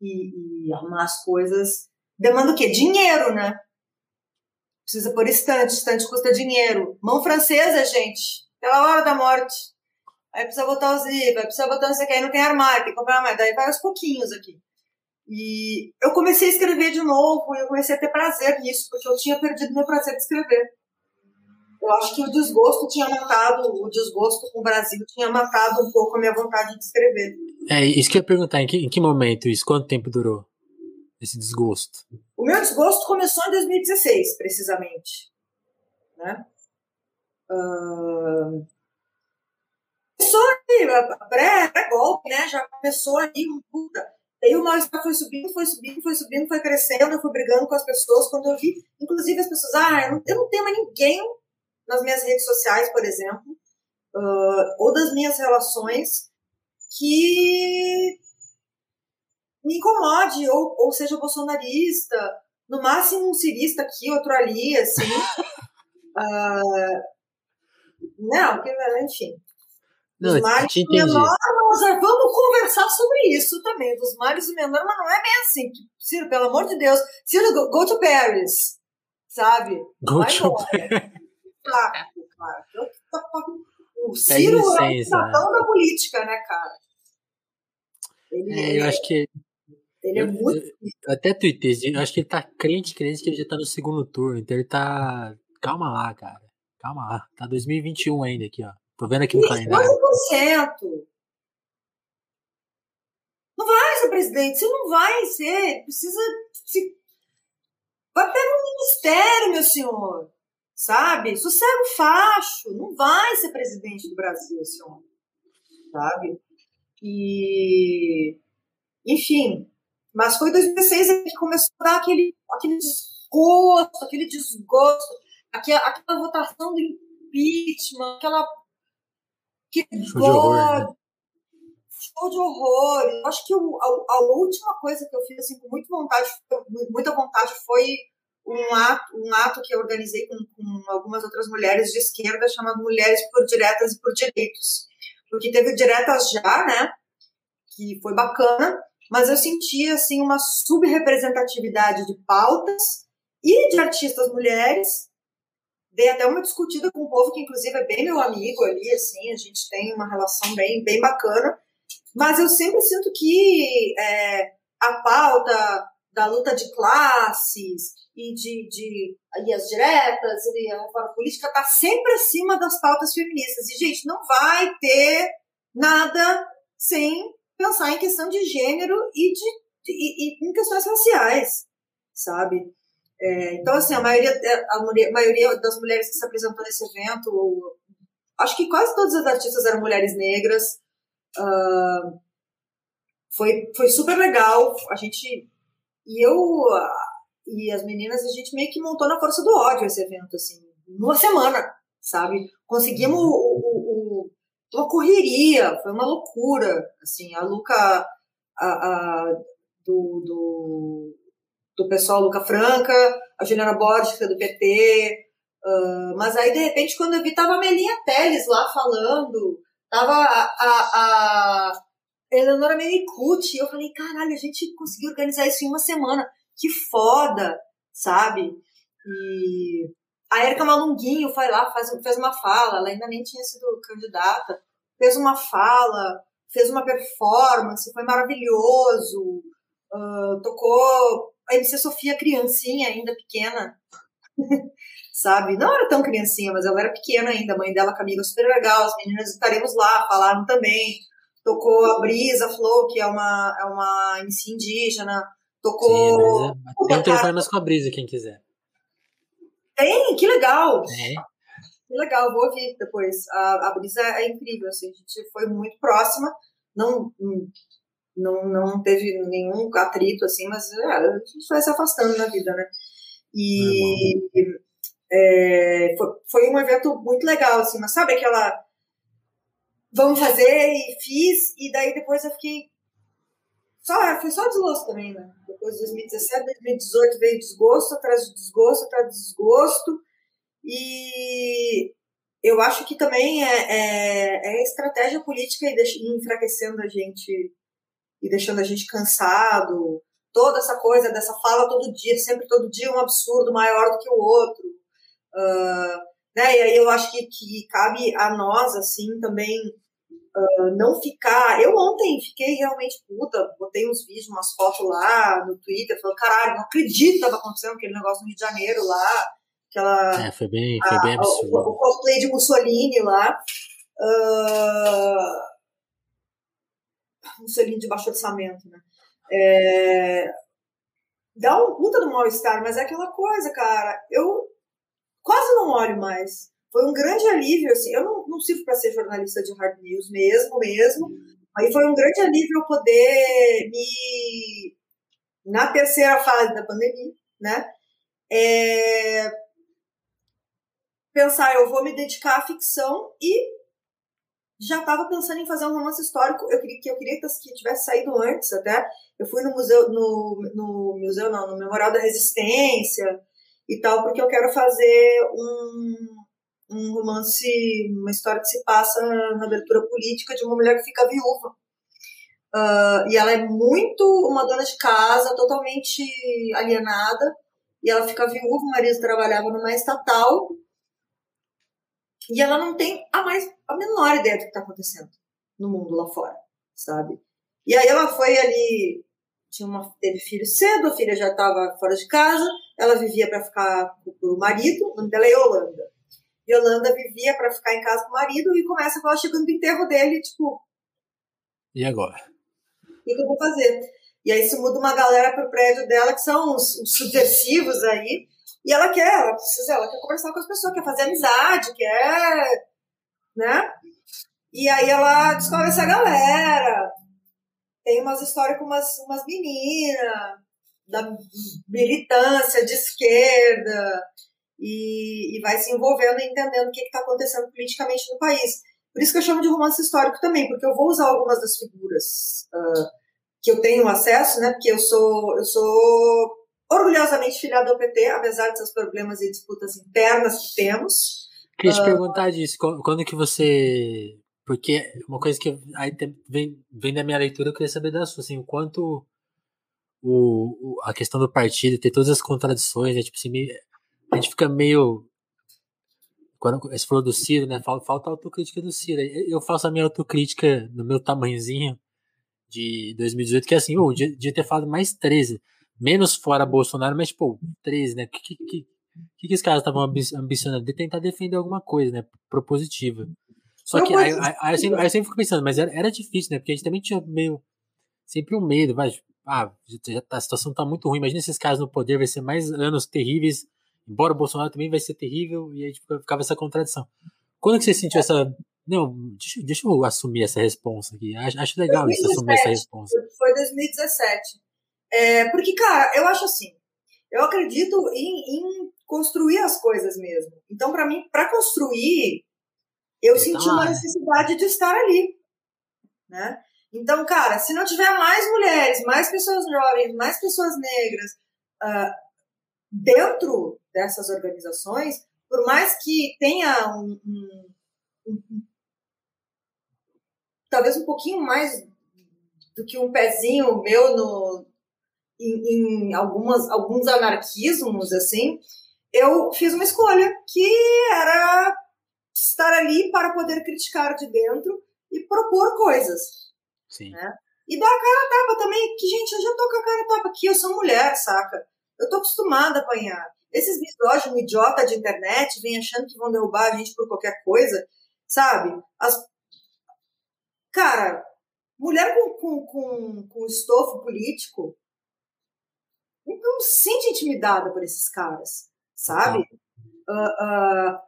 e, e arrumar as coisas demanda o quê? Dinheiro, né? Precisa por estante, estante custa dinheiro. Mão francesa, gente, pela hora da morte. Aí precisa botar os IVA, precisa botar não sei o que, aí não tem armário, tem que comprar mais. Daí vai aos pouquinhos aqui. E eu comecei a escrever de novo e eu comecei a ter prazer nisso, porque eu tinha perdido meu prazer de escrever. Eu acho que o desgosto tinha matado, o desgosto com o Brasil tinha matado um pouco a minha vontade de escrever. É, isso que eu ia perguntar, em que, em que momento isso? Quanto tempo durou esse desgosto? O meu desgosto começou em 2016, precisamente. Né? Uh... Começou pré-golpe, né? Já começou ali um puta Daí o mal-estar foi subindo, foi subindo, foi subindo, foi crescendo, eu fui brigando com as pessoas. Quando eu vi, inclusive as pessoas, ah, eu não, eu não tenho mais ninguém nas minhas redes sociais, por exemplo, uh, ou das minhas relações, que me incomode, ou, ou seja bolsonarista, no máximo um cirista aqui, outro ali, assim. uh, não, enfim. Não, males e menor, nós vamos conversar sobre isso também, dos males e menor, mas não é bem assim. Ciro, pelo amor de Deus, Ciro, go, go to Paris, sabe? Go Vai to Paris. Claro, cara. O Ciro é, é o cidadão da política, né, cara? Ele é, eu acho que. Ele é muito. Eu, até tuitei, eu acho que ele tá crente, crente que ele já tá no segundo turno, então ele tá. Calma lá, cara. Calma lá. Tá 2021 ainda aqui, ó. Tô vendo aqui no calendário. 12%. Não vai ser presidente, você não vai ser. Precisa. Se... Vai pegar um ministério, meu senhor. Sabe? Sossego facho. Não vai ser presidente do Brasil homem. Sabe? E. Enfim. Mas foi 2016 que começou a dar aquele, aquele desgosto, aquele desgosto, aquela, aquela votação do impeachment, aquela que show de horror, né? show de horror. Eu acho que o, a, a, última coisa que eu fiz assim com muita vontade, muita vontade foi um ato, um ato que eu organizei com, com algumas outras mulheres de esquerda chamado Mulheres por Diretas e por Direitos. Porque teve diretas já, né? Que foi bacana, mas eu senti assim uma subrepresentatividade de pautas e de artistas mulheres dei até uma discutida com o povo que inclusive é bem meu amigo ali, assim, a gente tem uma relação bem, bem bacana, mas eu sempre sinto que é, a pauta da luta de classes e de, de e as diretas e a reforma política está sempre acima das pautas feministas. E, gente, não vai ter nada sem pensar em questão de gênero e, de, e, e em questões raciais, sabe? É, então, assim, a maioria, é, a, maioria das mulheres que se apresentou nesse evento, acho que quase todas as artistas eram mulheres negras. Uh, foi, foi super legal. A gente. E eu e as meninas, a gente meio que montou na força do ódio esse evento, assim, numa semana, sabe? Conseguimos o, o, o, uma correria, foi uma loucura. Assim, a Luca a, a, do, do do pessoal Luca Franca, a Juliana Borges, que é do PT. Uh, mas aí, de repente, quando eu vi, tava a Melinha Teles lá falando, tava a, a, a Eleonora Menicucci. Eu falei, caralho, a gente conseguiu organizar isso em uma semana. Que foda, sabe? E a Erika Malunguinho foi lá, faz, fez uma fala, ela ainda nem tinha sido candidata, fez uma fala, fez uma performance, foi maravilhoso. Uh, tocou a MC Sofia criancinha ainda, pequena, sabe? Não era tão criancinha, mas ela era pequena ainda, a mãe dela, Camila, super legal, as meninas estaremos lá, falaram também, tocou a Brisa Flow, que é uma, é uma MC indígena, tocou... Sim, Tem um telefone com a Brisa, quem quiser. Tem? Que legal! É. Que legal, vou ouvir depois. A, a Brisa é incrível, assim, a gente foi muito próxima, não não, não teve nenhum atrito, assim, mas é, a gente vai se afastando na vida, né? E é, foi, foi um evento muito legal, assim, mas sabe aquela. vamos fazer, e fiz, e daí depois eu fiquei. Só, foi só desgosto também, né? Depois de 2017, 2018 veio desgosto atrás de desgosto atrás de desgosto. E eu acho que também é, é, é estratégia política e enfraquecendo a gente e deixando a gente cansado. Toda essa coisa dessa fala todo dia, sempre todo dia um absurdo maior do que o outro. Uh, né? E aí eu acho que, que cabe a nós, assim, também uh, não ficar. Eu ontem fiquei realmente puta, botei uns vídeos, umas fotos lá no Twitter, falando, caralho, não acredito que estava acontecendo aquele negócio no Rio de Janeiro lá. Aquela, é, foi bem, foi bem absurdo. O, o, cosplay de Mussolini lá. Uh, Mussolini de baixo orçamento, né? É, dá um puta do mal-estar, mas é aquela coisa, cara. Eu quase não olho mais. Foi um grande alívio, assim. Eu não, não sirvo para ser jornalista de hard news mesmo, mesmo. Aí foi um grande alívio eu poder me. Na terceira fase da pandemia, né? É, pensar, eu vou me dedicar à ficção e já estava pensando em fazer um romance histórico. Eu queria que eu queria que tivesse saído antes até. Eu fui no museu, no, no museu não, no Memorial da Resistência e tal, porque eu quero fazer um, um romance, uma história que se passa na abertura política de uma mulher que fica viúva. Uh, e ela é muito uma dona de casa, totalmente alienada, e ela fica viúva. O marido trabalhava numa estatal e ela não tem a mais a menor ideia do que está acontecendo no mundo lá fora, sabe? E aí ela foi ali, tinha uma, teve filho cedo, a filha já estava fora de casa, ela vivia para ficar com o marido, o nome dela é Yolanda. Yolanda vivia para ficar em casa com o marido e começa com ela chegando do enterro dele, tipo. E agora? O que, eu vou fazer? E aí se muda uma galera pro prédio dela, que são os, os subversivos aí, e ela quer, ela precisa, ela quer conversar com as pessoas, quer fazer amizade, quer, né? E aí ela descobre essa galera. Tem umas histórias com umas, umas meninas da militância de esquerda e, e vai se envolvendo e entendendo o que está acontecendo politicamente no país. Por isso que eu chamo de romance histórico também, porque eu vou usar algumas das figuras uh, que eu tenho acesso, né? Porque eu sou, eu sou orgulhosamente filiado ao PT, apesar desses problemas e disputas internas que temos. Queria te uh, perguntar disso, quando que você... Porque uma coisa que aí vem, vem da minha leitura, eu queria saber da sua, assim, o quanto o, o, a questão do partido ter todas as contradições, né, tipo assim, meio, a gente fica meio... Quando você falou do Ciro, né, falta, falta autocrítica do Ciro. Eu faço a minha autocrítica no meu tamanhozinho de 2018, que é assim, oh, de, de ter falado mais 13 menos fora Bolsonaro, mas, tipo, 13, né? O que, que, que, que, os caras estavam ambicionando? De tentar defender alguma coisa, né? Propositiva. Só que aí, aí, aí, eu sempre, aí, eu sempre fico pensando, mas era, era difícil, né? Porque a gente também tinha meio. Sempre um medo, mas. Ah, tá, a situação tá muito ruim. Imagina esses caras no poder, vai ser mais anos terríveis. Embora o Bolsonaro também vai ser terrível, e aí tipo, ficava essa contradição. Quando que você sentiu essa. Não, deixa, deixa eu assumir essa resposta aqui. Acho, acho legal 2017, isso, assumir essa resposta. Foi 2017. É, porque, cara, eu acho assim, eu acredito em, em construir as coisas mesmo. Então, para mim, para construir, eu então, senti uma necessidade de estar ali, né? Então, cara, se não tiver mais mulheres, mais pessoas jovens, mais pessoas negras uh, dentro dessas organizações, por mais que tenha um, um, um, talvez um pouquinho mais do que um pezinho meu no, em, em algumas, alguns anarquismos, assim, eu fiz uma escolha que era estar ali para poder criticar de dentro e propor coisas. Sim. Né? E dar a cara a tapa também, que, gente, eu já tô com a cara a tapa aqui, eu sou mulher, saca? Eu tô acostumada a apanhar. Esses misóginos idiota de internet vêm achando que vão derrubar a gente por qualquer coisa, sabe? As... Cara, mulher com, com, com, com estofo político não se sente intimidada por esses caras, sabe? Uh, uh,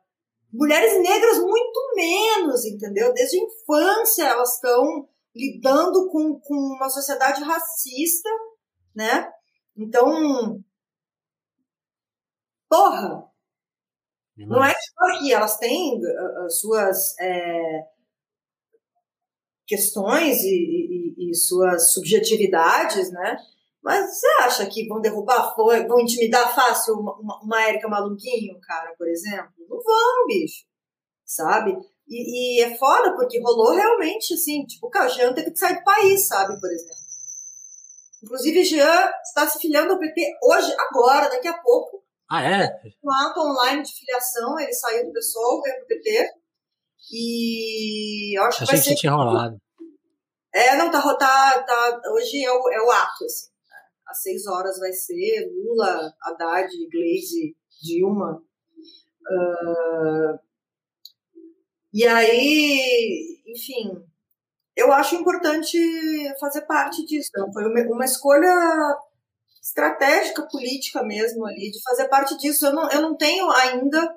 mulheres negras muito menos, entendeu? Desde a infância elas estão lidando com, com uma sociedade racista, né? Então, porra, não é só que elas têm as suas é, questões e, e, e, suas subjetividades, né? Mas você acha que vão derrubar, vão intimidar fácil uma, uma, uma Érica Maluquinho, cara, por exemplo? Não vão, bicho. Sabe? E, e, é foda, porque rolou realmente, assim, tipo, o Jean teve que sair do país, sabe, por exemplo. Inclusive, Jean está se filiando ao PT hoje, agora, daqui a pouco. Ah, é? Um ato online de filiação, ele saiu do PSOL, veio pro PT. E eu acho Achei que, vai que tinha rolado. É, não, tá, tá, tá hoje é o, é o ato, assim. Às seis horas vai ser Lula, Haddad, Gleisi, Dilma. Uh, e aí, enfim, eu acho importante fazer parte disso. Então, foi uma, escolha estratégica política mesmo ali, de fazer parte disso. Eu não, eu não tenho ainda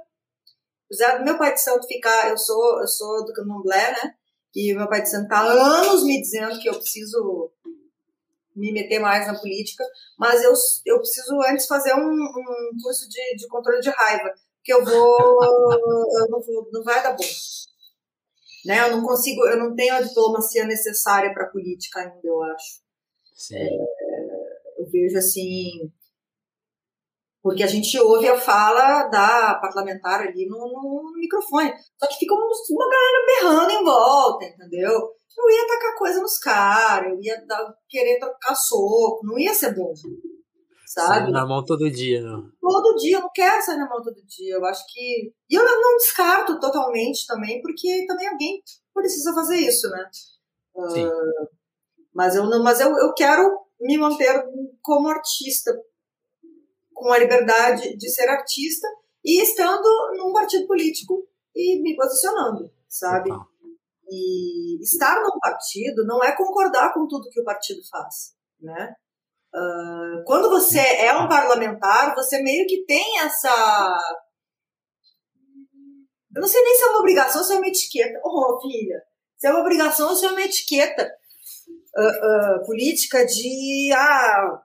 apesar do meu pai de santo ficar, eu sou, eu sou do candomblé, né? E meu pai de santo tá há anos me dizendo que eu preciso me meter mais na política, mas eu, eu preciso antes fazer um, um curso de, de controle de raiva, que eu vou, eu não, vou, não vai dar bom. Né? Eu não consigo, eu não tenho a diplomacia necessária para política ainda, eu acho. É, eu vejo assim, porque a gente ouve a fala da parlamentar ali no, no microfone. Só que fica uma galera berrando em volta, entendeu? Eu ia tacar coisa nos caras, eu ia dar, querer trocar soco, não ia ser bom. Sabe? Sair na mão todo dia, não. Todo dia, eu não quero sair na mão todo dia. Eu acho que. E eu não descarto totalmente também, porque também alguém precisa fazer isso, né? Sim. Uh, mas eu, não, mas eu, eu quero me manter como artista, com a liberdade de ser artista e estando num partido político e me posicionando, sabe? E estar num partido não é concordar com tudo que o partido faz, né? Uh, quando você é um parlamentar, você meio que tem essa. Eu não sei nem se é uma obrigação ou se é uma etiqueta. Oh, filha, se é uma obrigação ou se é uma etiqueta uh, uh, política de. Ah,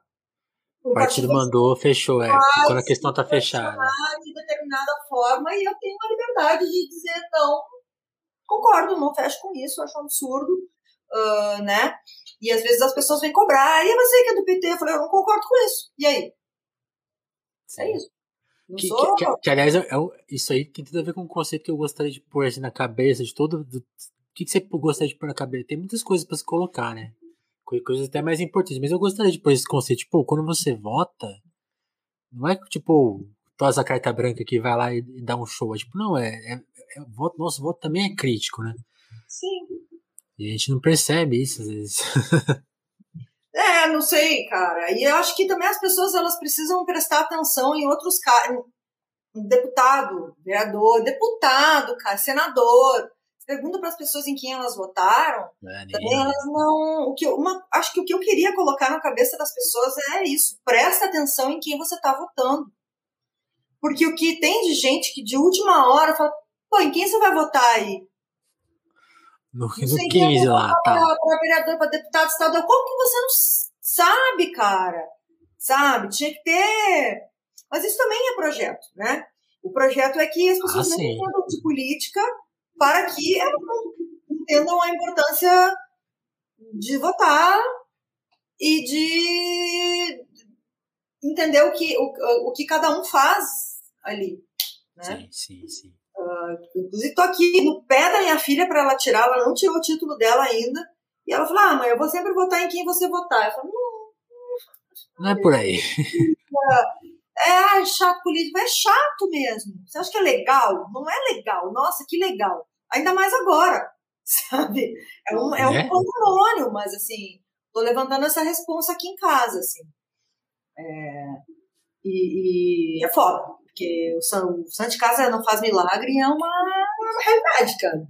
o partido mandou, fechou, é. Quando a questão está fechada. De determinada forma, e eu tenho a liberdade de dizer, não, concordo, não fecho com isso, acho um absurdo, uh, né? E às vezes as pessoas vêm cobrar, e você que é do PT, eu falei, eu não concordo com isso. E aí? É isso. Que, que, que, que, aliás, é, isso aí tem tudo a ver com o conceito que eu gostaria de pôr assim, na cabeça de todo. Do, o que, que você gostaria de pôr na cabeça? Tem muitas coisas para se colocar, né? coisas até mais importantes. Mas eu gostaria de pôr esse conceito, tipo, quando você vota, não é tipo, tosa a carta branca que vai lá e, e dá um show. É, tipo, não, é, é, é, voto, nosso voto também é crítico, né? Sim. E a gente não percebe isso às vezes. é, não sei, cara. E eu acho que também as pessoas elas precisam prestar atenção em outros casos. Deputado, vereador, deputado, cara, senador pergunta para as pessoas em quem elas votaram, é, também elas não. O que eu, uma, acho que o que eu queria colocar na cabeça das pessoas é isso: presta atenção em quem você está votando. Porque o que tem de gente que de última hora fala, pô, em quem você vai votar aí? No, no 15 lá, tá. Para vereador, para deputado estadual, como que você não sabe, cara? Sabe? Tinha que ter. Mas isso também é projeto, né? O projeto é que as pessoas ah, não entendam de política para que elas entendam a importância de votar e de entender o que, o, o que cada um faz ali. Né? Sim, sim, sim. Inclusive, estou aqui no pé da minha filha para ela tirar, ela não tirou o título dela ainda. E ela falou: Ah, mãe, eu vou sempre votar em quem você votar. Eu falei: Não, não é por aí. É, é chato político, é chato mesmo. Você acha que é legal? Não é legal. Nossa, que legal. Ainda mais agora, sabe? É um, é um é? pandemônio, mas assim, tô levantando essa responsa aqui em casa, assim. É, e, e, é foda, porque o, santo de casa não faz milagre é uma, uma realidade, cara.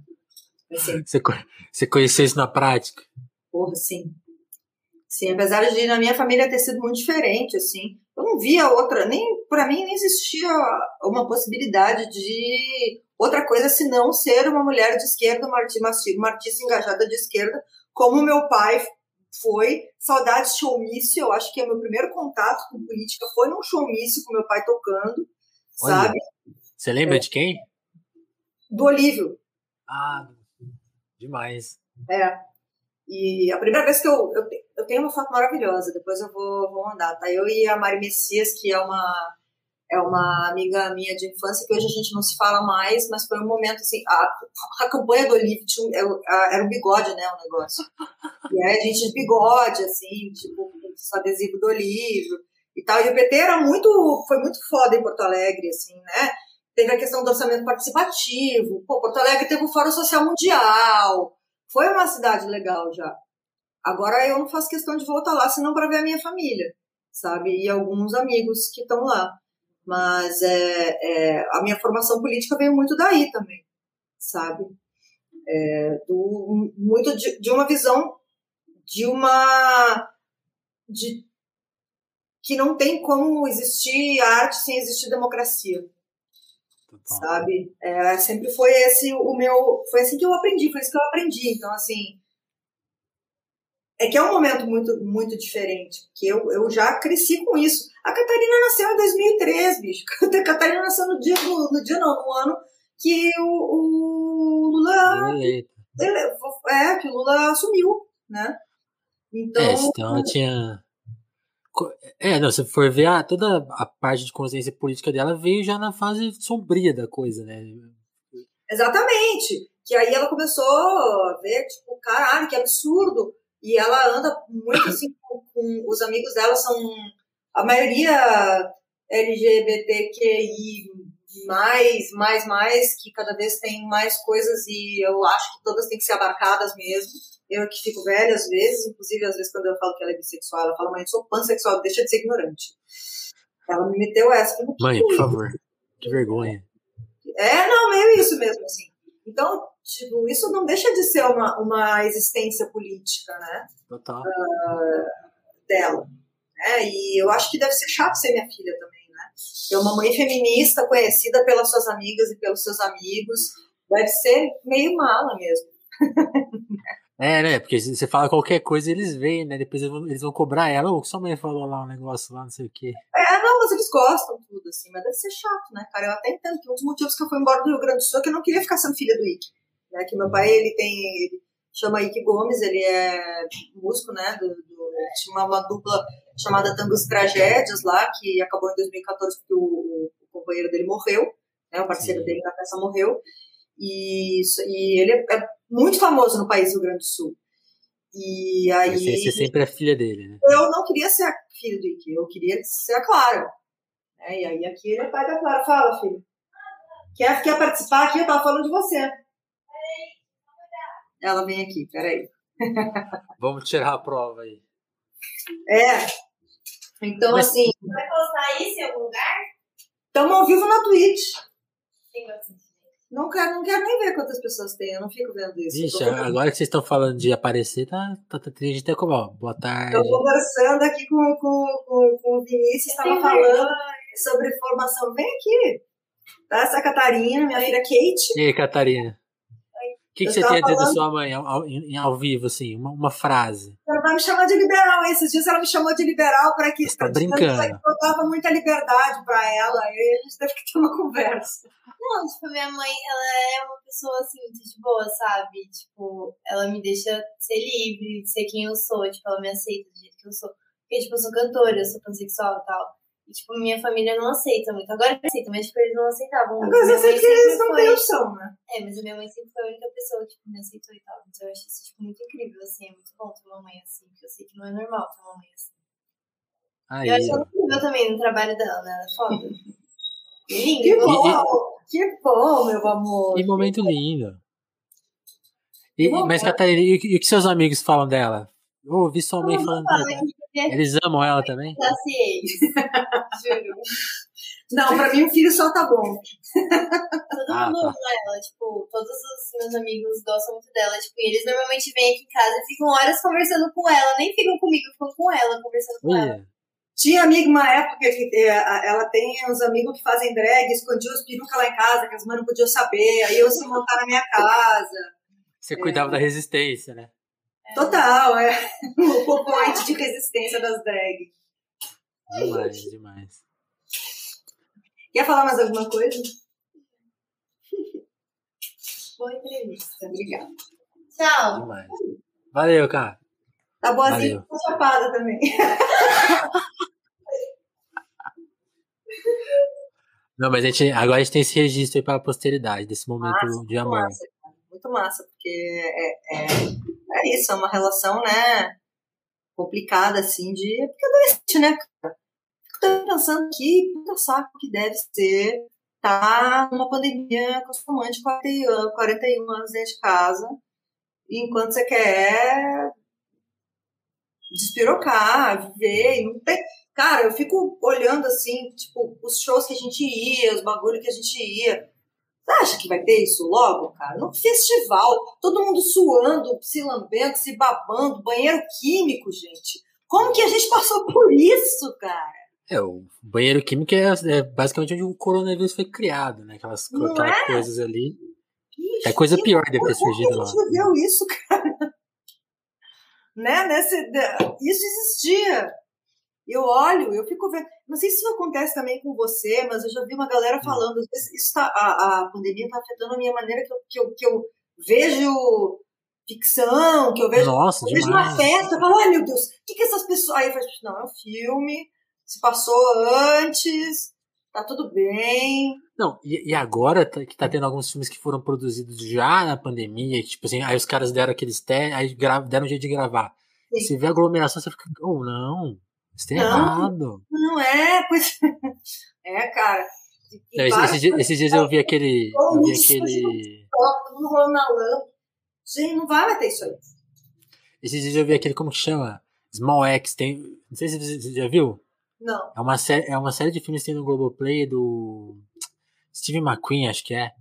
Assim. Você, você conheceu isso na prática? Porra, sim. Sim, apesar de na minha família ter sido muito diferente, assim, eu não via outra, nem para mim nem existia uma possibilidade de outra coisa senão ser uma mulher de esquerda, uma artista, uma artista engajada de esquerda, como meu pai foi. Saudades showmício, eu acho que é meu primeiro contato com política foi num showmício com meu pai tocando, Olha, sabe? Você lembra é, de quem? Do Olívio. Ah, demais. É. E a primeira vez que eu, eu, eu tenho uma foto maravilhosa, depois eu vou, vou mandar, tá? Eu e a Mari Messias, que é uma é uma amiga minha de infância que hoje a gente não se fala mais, mas foi um momento assim, a, a campanha do Olive tinha, era um bigode, né, o negócio. E aí a gente de bigode, assim, tipo, com adesivo do livro e tal. E o PT era muito, foi muito foda em Porto Alegre, assim, né? Teve a questão do orçamento participativo. Pô, Porto Alegre teve o Fórum Social Mundial. Foi uma cidade legal já. Agora eu não faço questão de voltar lá, senão para ver a minha família, sabe? E alguns amigos que estão lá. Mas é, é, a minha formação política veio muito daí também, sabe? É, do, muito de, de, uma visão de uma. De, que não tem como existir arte sem existir democracia. Sabe? É, sempre foi esse o meu. Foi assim que eu aprendi, foi isso que eu aprendi. Então, assim, é que é um momento muito, muito diferente, porque eu, eu já cresci com isso. A Catarina nasceu em 2003, bicho. A Catarina nasceu no dia, no, no dia não, no ano que o, o Lula. Ele, é, que o Lula assumiu, né? Então. É, então ela tinha. É, não, se for ver, ah, toda a parte de consciência política dela veio já na fase sombria da coisa, né? Exatamente. Que aí ela começou a ver, tipo, caralho, que absurdo e ela anda muito assim com, com os amigos dela são a maioria LGBTQI mais, mais, mais, que cada vez tem mais coisas e eu acho que todas têm que ser abarcadas mesmo. Eu que fico velha às vezes, inclusive às vezes quando eu falo que ela é bissexual, ela fala, mãe, eu sou pansexual, deixa de ser ignorante. Ela me meteu essa. Mãe, por favor, que vergonha. É, não, meio isso mesmo, assim. Então, tipo, isso não deixa de ser uma, uma existência política, né? Total. Uh, dela. Né? E eu acho que deve ser chato ser minha filha também, né? Ter uma mãe feminista conhecida pelas suas amigas e pelos seus amigos deve ser meio mala mesmo. É, né? Porque você fala qualquer coisa eles veem, né? Depois eles vão, cobrar ela. Ou sua mãe falou lá um negócio lá, não sei o quê. É, não, mas eles gostam tudo, assim. Mas deve ser chato, né, cara? Eu até entendo que um dos motivos que eu fui embora do Rio Grande do Sul é que eu não queria ficar sendo filha do Ike. Né? Que meu pai, ele tem... Ele chama Ike Gomes, ele é músico, né? Do, do, tinha uma, uma dupla chamada Tangos Tragédias lá, que acabou em 2014 porque o, o, o companheiro dele morreu. Né? O parceiro Sim. dele na peça morreu. E, e ele é, é muito famoso no país do Rio Grande do Sul. E aí. Você, sempre é filha dele, né? Eu não queria ser a filha do Ike, eu queria ser a Clara. É, e aí aqui ele é pai da Clara. Fala, filho. Quer, quer participar aqui? Eu tava falando de você. Ela vem aqui, peraí. Vamos tirar a prova aí. É. Então, Mas, assim. Vai postar isso em algum lugar? Estamos ao vivo na Twitch. Não quero, não quero nem ver quantas pessoas tem, eu não fico vendo isso. Vixe, agora que vocês estão falando de aparecer, tá, tá, tá tem gente como, ó, boa tarde. Estou conversando aqui com, com, com, com o Vinícius, estava falando sobre formação. Vem aqui. Tá? Essa é a Catarina, minha filha Kate. E aí, Catarina? O que, que você tem a dizer da sua mãe ao, ao, ao vivo, assim, uma, uma, frase? Ela vai me chamar de liberal. Esses dias ela me chamou de liberal para que. Você tá brincando. Eu dava muita liberdade para ela e a gente teve que ter uma conversa. Não, tipo, minha mãe, ela é uma pessoa, assim, muito de boa, sabe? Tipo, ela me deixa ser livre, ser quem eu sou. Tipo, ela me aceita do jeito que eu sou. Porque, tipo, eu sou cantora, eu sou pansexual e tal. E, tipo, minha família não aceita muito. Agora aceita, mas, tipo, eles não aceitavam. Agora eu sei que eles não têm opção, né? É, mas a minha mãe sempre foi a única pessoa que, tipo, me aceitou e tal. Então eu acho isso, tipo, muito incrível, assim. É muito bom ter uma mãe assim, porque eu sei que não é normal ter uma mãe assim. Aí, eu acho ela incrível também no trabalho dela, né? Ela é foda. lindo. Que bom! Que bom, meu amor. Que momento lindo. E, mas, Catarina, e, e o que seus amigos falam dela? Eu ouvi sua mãe falando. Eles amam ela também? Juro. Não, pra mim o filho só tá bom. Todo ah, mundo tá. ama ela, tipo, todos os meus amigos gostam muito dela, tipo, e eles normalmente vêm aqui em casa e ficam horas conversando com ela, nem ficam comigo, ficam com ela, conversando com ela. Tinha amigo uma época que é, ela tem uns amigos que fazem drag, escondiam os perucas lá em casa, que as mães não podiam saber, aí eu se montar na minha casa. Você cuidava é. da resistência, né? Total, é o popoite de resistência das drag. Demais, demais. Quer falar mais alguma coisa? Boa entrevista. Obrigada. Tchau. Demais. Valeu, cara. Tá boazinha, tá chapada também. Não, mas a gente, agora a gente tem esse registro aí para a posteridade, desse momento massa, de amor. Massa, muito massa, porque é, é, é, isso, é uma relação, né, complicada, assim, de... Porque é doente, né, cara? Fico pensando que puta saco que deve ser tá numa pandemia com sua mãe de 41, 41 anos dentro de casa, enquanto você quer despirocar, viver, não tem Cara, eu fico olhando assim, tipo, os shows que a gente ia, os bagulho que a gente ia. Você acha que vai ter isso logo, cara? No festival, todo mundo suando, se lambendo, se babando, banheiro químico, gente. Como que a gente passou por isso, cara? É, o banheiro químico é, é basicamente onde o coronavírus foi criado, né? Aquelas, aquelas é? coisas ali. Ixi, é coisa pior deve ter surgido lá. A gente viu isso, cara. né? Nesse, isso existia eu olho, eu fico vendo. Não sei se isso acontece também com você, mas eu já vi uma galera falando. Às vezes isso tá, a, a pandemia está afetando a minha maneira que eu, que eu, que eu vejo ficção, que eu vejo, Nossa, eu vejo uma festa, eu falo, ai meu Deus, o que, que essas pessoas. Aí eu falo, não, é um filme, se passou antes, tá tudo bem. Não, e, e agora tá, que tá tendo alguns filmes que foram produzidos já na pandemia, tipo assim, aí os caras deram aqueles testes, aí deram um jeito de gravar. Sim. Se vê aglomeração, você fica, oh, não. Isso tem errado. Não é, pois. É, cara. Não, esses, esses, dias eu vi aquele. Eu vi aquele. Todo mundo rolando na. Gente, não vai ter isso aí. Esses dias eu vi aquele, como que chama? Small X. Tem, não sei se você já viu. Não. É uma, série, é uma série de filmes que tem no Globoplay do. Steve McQueen, acho que é.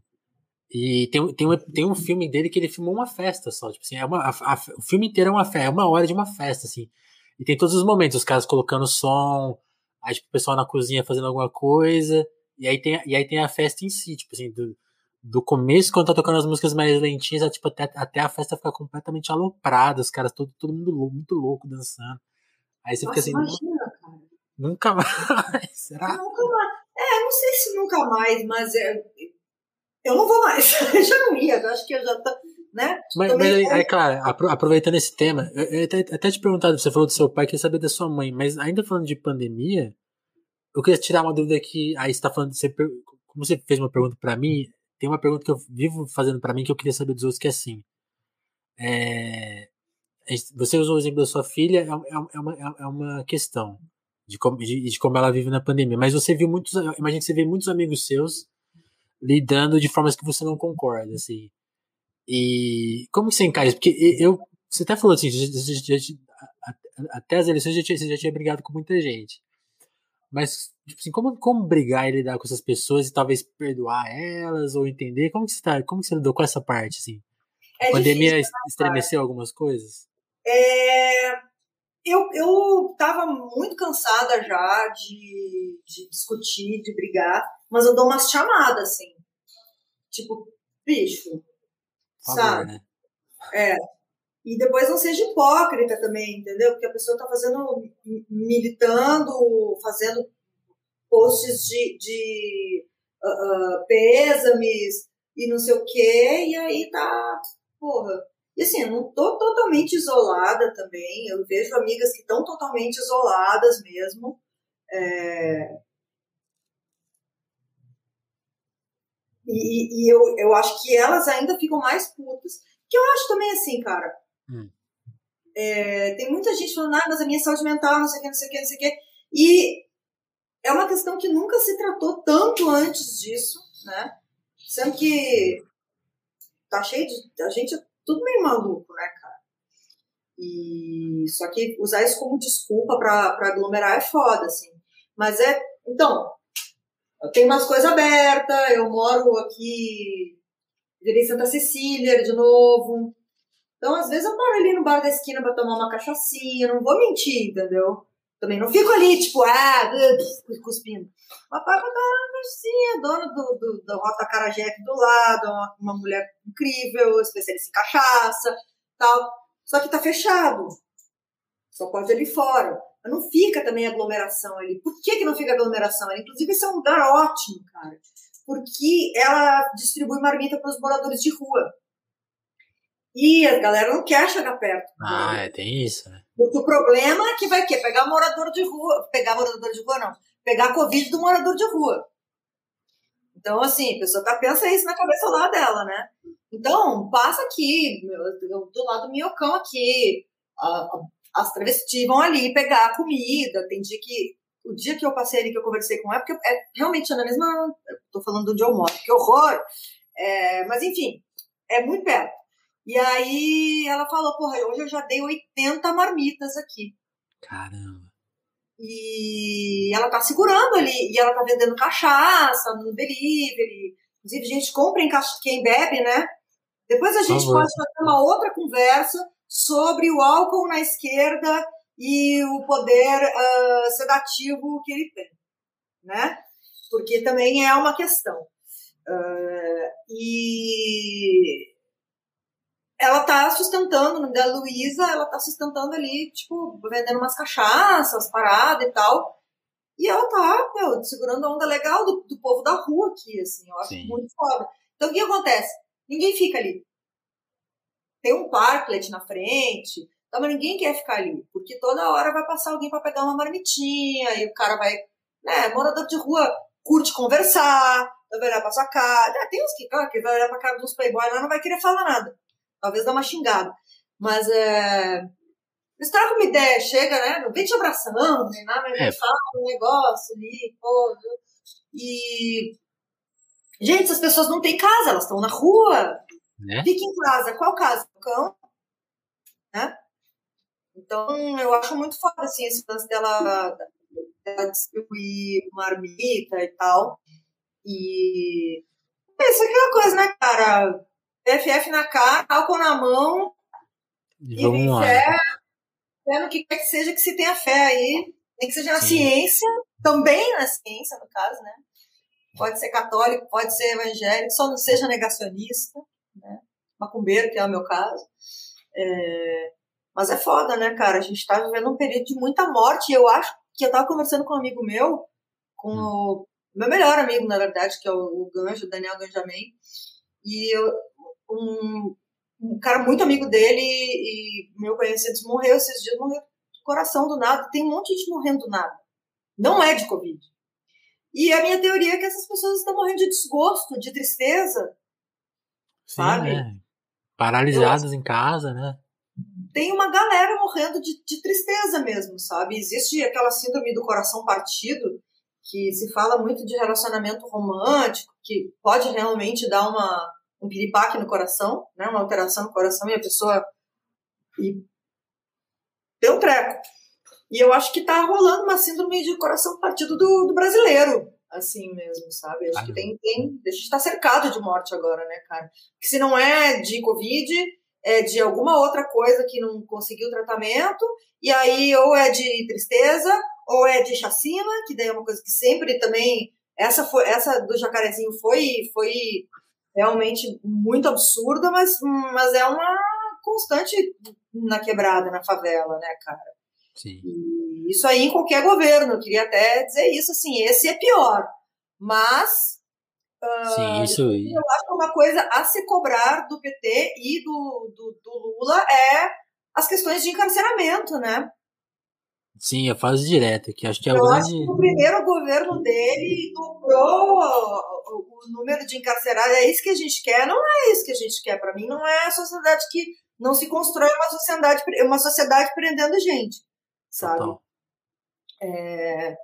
E tem, tem, um, tem um filme dele que ele filmou uma festa só. Tipo assim, é uma, a, a, o filme inteiro é uma festa, é uma hora de uma festa, assim. E tem todos os momentos, os caras colocando som, aí tipo, o pessoal na cozinha fazendo alguma coisa, e aí tem, e aí tem a festa em si, tipo assim, do, do começo, quando tá tocando as músicas mais lentinhas, tipo, até, até a festa ficar completamente aloprada, os caras todo, todo mundo louco, muito louco dançando. Aí você Nossa, fica assim. Imagina, cara. Nunca mais. Será? Nunca mais. É, não sei se nunca mais, mas é, eu não vou mais. eu já não ia, eu acho que eu já tô né? Mas, mas aí, aí, claro, aproveitando esse tema, eu, até, até te perguntado, você falou do seu pai, queria saber da sua mãe, mas ainda falando de pandemia, eu queria tirar uma dúvida aqui, aí você tá falando, você, como você fez uma pergunta para mim, tem uma pergunta que eu vivo fazendo para mim que eu queria saber dos outros, que é assim, é, você usou o exemplo da sua filha, é, é, é, uma, é uma questão de como, de, de como ela vive na pandemia, mas você viu muitos, imagina que você vê muitos amigos seus lidando de formas que você não concorda, assim, e como que você encara isso? Porque eu, você até falou assim, já, já, já, até as eleições você já tinha brigado com muita gente. Mas, tipo assim, como, como brigar e lidar com essas pessoas e talvez perdoar elas ou entender? Como que você, tá, como que você lidou com essa parte, assim? É a pandemia estremeceu algumas coisas? É, eu, eu tava muito cansada já de, de discutir, de brigar, mas eu dou umas chamadas, assim. Tipo, bicho, favor, sabe? Né? É. E depois não seja hipócrita também, entendeu? Porque a pessoa está fazendo, militando, fazendo posts de, de uh, uh, pêsames e não sei o quê, e aí tá, porra. E assim, eu não tô totalmente isolada também, eu vejo amigas que estão totalmente isoladas mesmo. É, E, e, eu, eu acho que elas ainda ficam mais putas. Que eu acho também assim, cara. Hum. É, tem muita gente falando, ah, mas a minha saúde mental, não sei o que, não sei o que, não sei o que. E é uma questão que nunca se tratou tanto antes disso, né? Sendo que tá cheio de. A gente é tudo meio maluco, né, cara? E só que usar isso como desculpa para aglomerar é foda, assim. Mas é. Então, tenho umas coisas abertas, eu moro aqui, virei Santa Cecília de novo. Então, às vezes, eu paro ali no bar da esquina para tomar uma cachaçinha, não vou mentir, entendeu? Também não fico ali, tipo, ah, cuspindo. Mas paro pra dar uma cachaçinha, dona do, do, do Rota Carajé aqui do lado, uma, uma mulher incrível, especialista em cachaça, tal. Só que tá fechado. Só pode ali fora. Mas não fica também aglomeração ali. Por que, que não fica aglomeração ali? Inclusive, esse é um lugar ótimo, cara. Porque ela distribui marmita para os moradores de rua. E a galera não quer chegar perto. Ah, é, tem isso, né? Porque o problema é que vai quê? Pegar morador de rua. Pegar morador de rua, não. Pegar a Covid do morador de rua. Então, assim, a pessoa tá, pensa isso na cabeça lá dela, né? Então, passa aqui, do lado do minhocão aqui. As travestis vão ali pegar comida. Tem dia que. O dia que eu passei ali, que eu conversei com ela, porque é realmente na mesma. Tô falando onde eu moro, que horror! É, mas, enfim, é muito perto. E aí ela falou, porra, hoje eu já dei 80 marmitas aqui. Caramba. E ela tá segurando ali, e ela tá vendendo cachaça no delivery. Inclusive, gente, comprem cachaça, quem bebe, né? Depois a gente pode fazer uma outra conversa sobre o álcool na esquerda e o poder uh, sedativo que ele tem, né? Porque também é uma questão. Uh, e ela tá sustentando, nome dela Luísa, ela tá sustentando ali, tipo, vendendo umas cachaças, paradas e tal. E ela tá, meu, segurando a onda legal do, do povo da rua aqui, assim, eu acho Sim. muito foda. Então o que acontece? Ninguém fica ali. Tem um parklet na frente, então, mas ninguém quer ficar ali, porque toda hora vai passar alguém para pegar uma marmitinha, e o cara vai, né, morador de rua curte conversar, vai olhar pra sua cara. tem uns que, claro, que vai olhar pra cara dos playboy lá não vai querer falar nada talvez dá uma xingada. Mas é. Eles trocam uma ideia, chega, né? Não vem te abraçando, nem nada, mas é. fala um negócio ali, pô. E. Gente, essas pessoas não têm casa, elas estão na rua. Né? Fica em casa. Qual casa? O cão? Né? Então, eu acho muito foda, assim, esse lance dela, dela distribuir marmita e tal. E. É aquela coisa, né, cara? PFF na cara, álcool na mão. E vamos lá. Fé, fé no que quer que seja que se tenha fé aí. Nem que seja na Sim. ciência, também na ciência, no caso, né? Pode ser católico, pode ser evangélico, só não seja negacionista? Macumbeiro, que é o meu caso. É... Mas é foda, né, cara? A gente tá vivendo um período de muita morte. E eu acho que eu tava conversando com um amigo meu, com hum. o meu melhor amigo, na verdade, que é o, Ganjo, o Daniel Ganjamin. E eu, um, um cara muito amigo dele e meu conhecido morreu esses dias, morreu do coração do nada. Tem um monte de gente morrendo do nada. Não é de Covid. E a minha teoria é que essas pessoas estão morrendo de desgosto, de tristeza. Sim, sabe? Né? Paralisadas em casa, né? Tem uma galera morrendo de, de tristeza mesmo, sabe? Existe aquela síndrome do coração partido, que se fala muito de relacionamento romântico, que pode realmente dar uma, um piripaque no coração, né? Uma alteração no coração e a pessoa e deu um treco. E eu acho que tá rolando uma síndrome de coração partido do, do brasileiro, assim mesmo, sabe? Acho ah, que tem, tem. A gente tá cercado de morte agora, né, cara? Que se não é de Covid, é de alguma outra coisa que não conseguiu tratamento, e aí ou é de tristeza, ou é de chacina, que daí é uma coisa que sempre também. Essa, foi, essa do jacarezinho foi, foi realmente muito absurda, mas, mas é uma constante na quebrada, na favela, né, cara? Sim. E isso aí em qualquer governo, eu queria até dizer isso, assim, esse é pior, mas Sim, uh, isso eu acho que uma coisa a se cobrar do PT e do, do, do Lula é as questões de encarceramento, né? Sim, eu faço direto, que acho que é eu o grande... Acho que o primeiro governo dele dobrou o número de encarcerados. É isso que a gente quer? Não é isso que a gente quer. Para mim, não é a sociedade que não se constrói uma sociedade, uma sociedade prendendo gente, sabe? É...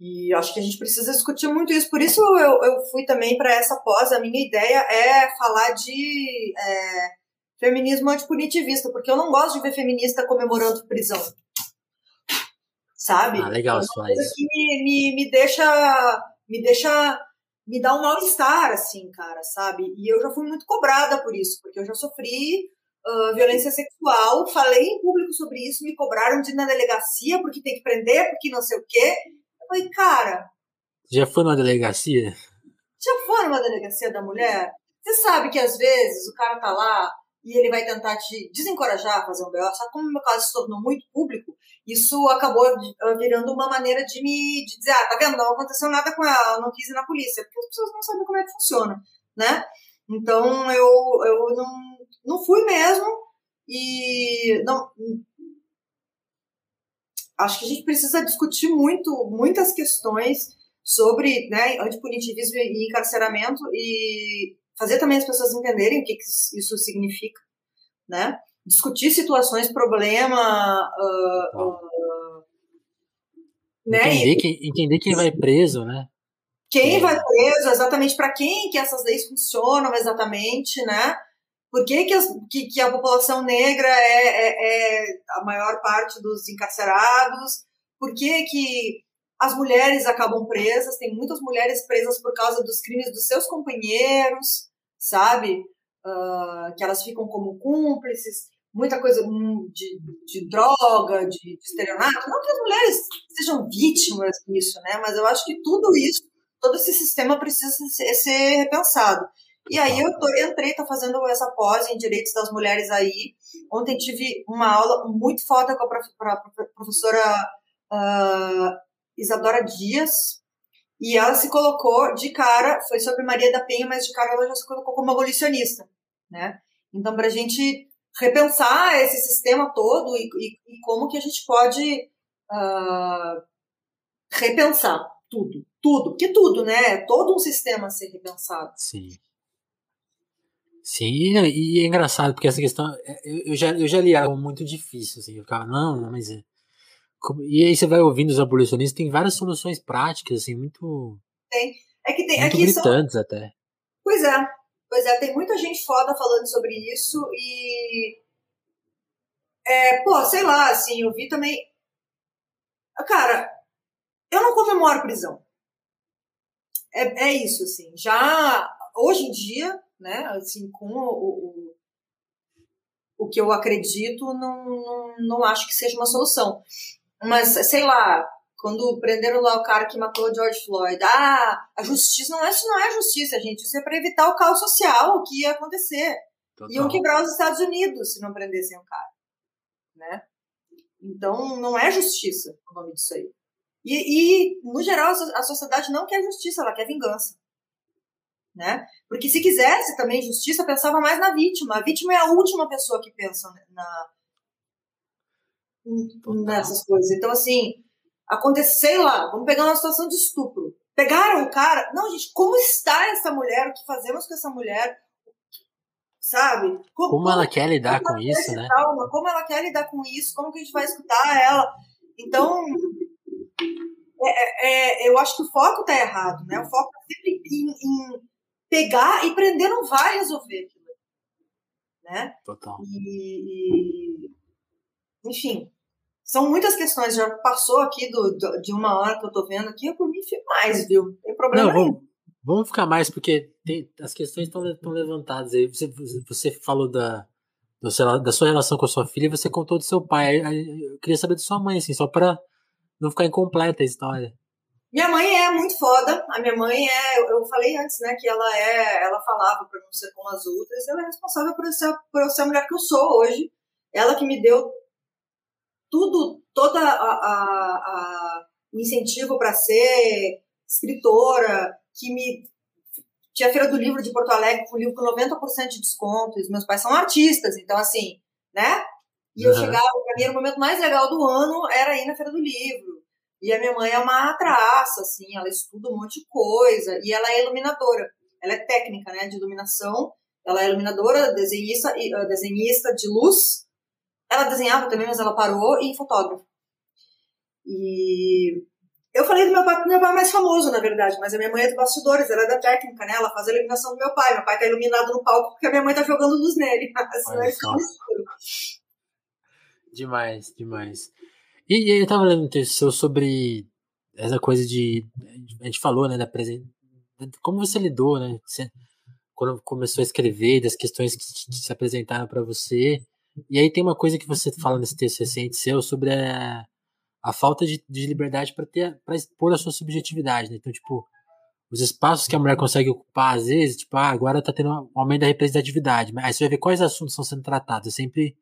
E acho que a gente precisa discutir muito isso. Por isso eu, eu fui também para essa pós. A minha ideia é falar de é, feminismo antipunitivista, porque eu não gosto de ver feminista comemorando prisão sabe? Ah, legal, é que me, me, me deixa, me deixa, me dá um mal-estar, assim, cara, sabe? E eu já fui muito cobrada por isso, porque eu já sofri uh, violência sexual, falei em público sobre isso, me cobraram de ir na delegacia porque tem que prender, porque não sei o quê. Eu falei, cara... Já foi numa delegacia? Já foi numa delegacia da mulher? Você sabe que às vezes o cara tá lá e ele vai tentar te desencorajar a fazer um BO, só como o meu caso se tornou muito público, isso acabou ah, virando uma maneira de me de dizer, ah, tá vendo, não aconteceu nada com ela, ela não quis ir na polícia, porque as pessoas não sabem como é que funciona, né? Então eu, eu não não fui mesmo. E não, acho que a gente precisa discutir muito, muitas questões sobre né, antipunitivismo e encarceramento e fazer também as pessoas entenderem o que, que isso significa, né? Discutir situações, problema, uh, uh, né? Entender, quem, entender quem vai preso, né? Quem é. vai preso, exatamente para quem que essas leis funcionam exatamente, né? Por que, que, as, que, que a população negra é, é, é, a maior parte dos encarcerados? Por que, que as mulheres acabam presas? Tem muitas mulheres presas por causa dos crimes dos seus companheiros, sabe? Uh, que elas ficam como cúmplices, muita coisa hum, de, de droga, de, de. Não que as mulheres sejam vítimas disso, né? Mas eu acho que tudo isso, todo esse sistema precisa ser, ser repensado. E aí eu tô, entrei, tô fazendo essa pós em Direitos das Mulheres aí. Ontem tive uma aula muito foda com a professora uh, Isadora Dias, e ela se colocou de cara, foi sobre Maria da Penha, mas de cara ela já se colocou como abolicionista, né? Então, para a gente repensar esse sistema todo e, e, e, como que a gente pode uh, repensar tudo, tudo, porque tudo, né? Todo um sistema a ser repensado. Sim. Sim, e, é engraçado, porque essa questão, é, eu, já, eu já li algo muito difícil, assim, eu ficava, não, não, mas... É, e aí você vai ouvindo os abolicionistas, tem várias soluções práticas, assim, muito... Tem, é que tem... Muito aqui gritantes são... até. Pois é, pois é, tem muita gente foda falando sobre isso e... É, pô, sei lá, assim, eu vi também... Cara, eu não comemoro prisão. É, é isso, assim, já hoje em dia né? Assim, com o, o, o que eu acredito, não, não, não acho que seja uma solução. Mas, sei lá, quando prenderam lá o cara que matou George Floyd, ah, a justiça não é isso não é justiça, gente, isso é para evitar o caos social que ia acontecer. Total. Iam quebrar os Estados Unidos se não prendessem o cara, né? Então não é justiça o nome disso aí. E, e no geral a sociedade não quer justiça, ela quer vingança né? Porque se quisesse também justiça, pensava mais na vítima. A vítima é a última pessoa que pensa na nessas coisas. Então, assim, aconteceu, sei lá, vamos pegar uma situação de estupro. Pegaram o cara. Não, gente, como está essa mulher? O que fazemos com essa mulher? Sabe? Como, como ela quer lidar com isso, né? Calma, como ela quer lidar com isso? Como que a gente vai escutar ela? Então, é, é, é eu acho que o foco está errado, né? O foco é sempre em, em pegar e prender não vai resolver aquilo. Né? Total. E, e, enfim, são muitas questões. Já passou aqui do, do, de uma hora que eu tô vendo aqui, eu por mim fico mais, viu? Não tem problema não, vamos, vamos, ficar mais, porque tem, as questões estão levantadas aí. Você, você falou da, da sua relação com a sua filha você contou do seu pai. Eu queria saber da sua mãe, assim, só para não ficar incompleta a história. Minha mãe é muito foda. A minha mãe é, eu falei antes, né, que ela é, ela falava para não ser como as outras. Ela é responsável por ser, por eu ser a mulher que eu sou hoje. Ela que me deu tudo, toda a, a, a o incentivo para ser escritora, que me tinha a feira do livro de Porto Alegre com livro com 90% de desconto. E meus pais são artistas, então assim, né? E eu chegava, para mim, era o momento mais legal do ano era ir na feira do livro e a minha mãe é uma traça, assim, ela estuda um monte de coisa e ela é iluminadora. Ela é técnica, né, de iluminação. Ela é iluminadora, desenhista, uh, desenhista de luz. Ela desenhava também, mas ela parou e fotógrafa. E eu falei do meu pai, meu pai é mais famoso, na verdade, mas a minha mãe é de bastidores, ela é da técnica, né? Ela faz a iluminação do meu pai. Meu pai tá iluminado no palco porque a minha mãe tá jogando luz nele. Ele fica Demais, demais. E, e eu tava lendo um texto seu sobre essa coisa de. A gente falou, né, da presença. Como você lidou, né? Você, quando começou a escrever, das questões que se apresentaram para você. E aí tem uma coisa que você fala nesse texto recente seu sobre a, a falta de, de liberdade para ter para expor a sua subjetividade, né? Então, tipo, os espaços que a mulher consegue ocupar, às vezes, tipo, ah, agora tá tendo um aumento da representatividade. Mas aí você vai ver quais assuntos estão sendo tratados. É sempre,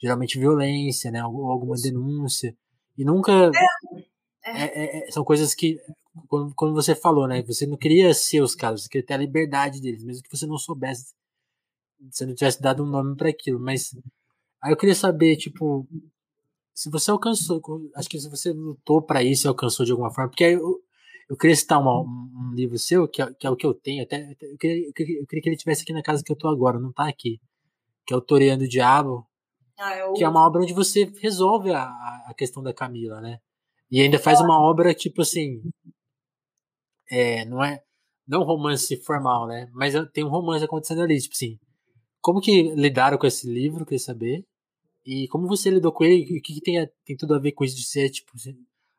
geralmente, violência, né? Ou alguma denúncia. E nunca. É. É, é, é, são coisas que, quando, quando você falou, né? Você não queria ser os caras, você queria ter a liberdade deles, mesmo que você não soubesse você não tivesse dado um nome para aquilo, mas aí eu queria saber, tipo, se você alcançou, acho que se você lutou para isso e alcançou de alguma forma, porque eu, eu queria citar uma, um livro seu, que é, que é, o que eu tenho, até, eu queria, eu queria, que ele estivesse aqui na casa que eu tô agora, não tá aqui, que é o Toreando o Diabo, ah, eu... que é uma obra onde você resolve a, a questão da Camila, né? E ainda faz uma obra, tipo assim, é, não é, não romance formal, né? Mas tem um romance acontecendo ali, tipo assim, como que lidaram com esse livro, queria saber, e como você lidou com ele? O que, que tem, tem tudo a ver com isso de ser, tipo,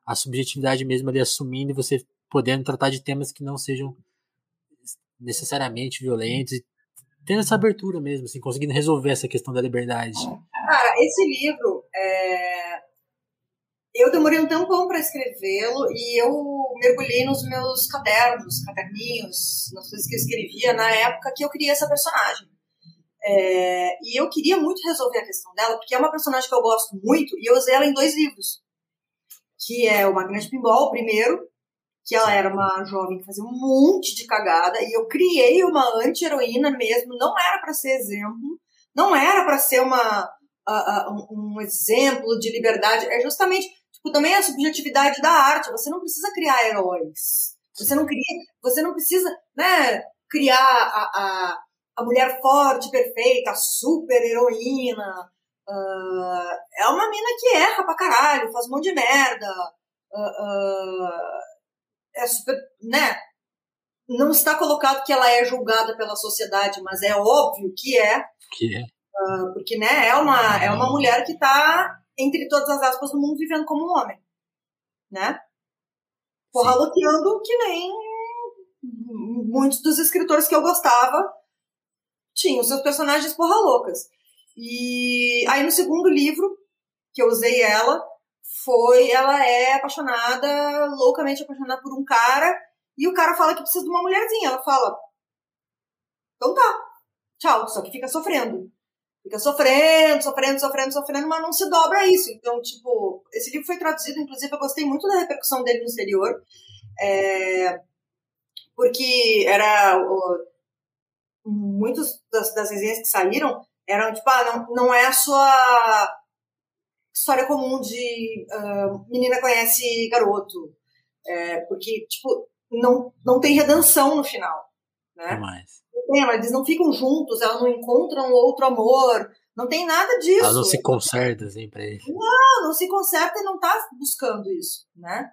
a subjetividade mesmo ali assumindo e você podendo tratar de temas que não sejam necessariamente violentos e tendo essa abertura mesmo, assim, conseguindo resolver essa questão da liberdade. Cara, esse livro, é... eu demorei um tempão para escrevê-lo e eu mergulhei nos meus cadernos, caderninhos, nas coisas que eu escrevia na época que eu criei essa personagem. É, e eu queria muito resolver a questão dela, porque é uma personagem que eu gosto muito, e eu usei ela em dois livros. Que é o Magnete Pinball, o primeiro, que ela era uma jovem que fazia um monte de cagada, e eu criei uma anti-heroína mesmo, não era para ser exemplo, não era para ser uma, uh, uh, um exemplo de liberdade, é justamente, tipo, também a subjetividade da arte, você não precisa criar heróis, você não cria, você não precisa, né, criar a, a a mulher forte, perfeita, a super heroína. Uh, é uma mina que erra pra caralho, faz um monte de merda. Uh, uh, é super, né? Não está colocado que ela é julgada pela sociedade, mas é óbvio que é. Que é. porque, né, é uma, é uma mulher que está, entre todas as aspas do mundo, vivendo como um homem. Né? Porraloteando que nem muitos dos escritores que eu gostava tinham seus personagens porra loucas. E aí no segundo livro, que eu usei ela, foi ela é apaixonada, loucamente apaixonada por um cara, e o cara fala que precisa de uma mulherzinha. Ela fala: "Então tá. Tchau", só que fica sofrendo. Fica sofrendo, sofrendo, sofrendo, sofrendo, mas não se dobra isso. Então, tipo, esse livro foi traduzido, inclusive eu gostei muito da repercussão dele no exterior. É, porque era muitas das, das resenhas que saíram eram tipo, ah, não, não é a sua história comum de uh, menina conhece garoto. É, porque, tipo, não, não tem redenção no final. Né? Mais. Não tem, eles não ficam juntos, elas não encontram outro amor. Não tem nada disso. Elas não se consertam assim pra ele. Não, não se conserta e não tá buscando isso, né?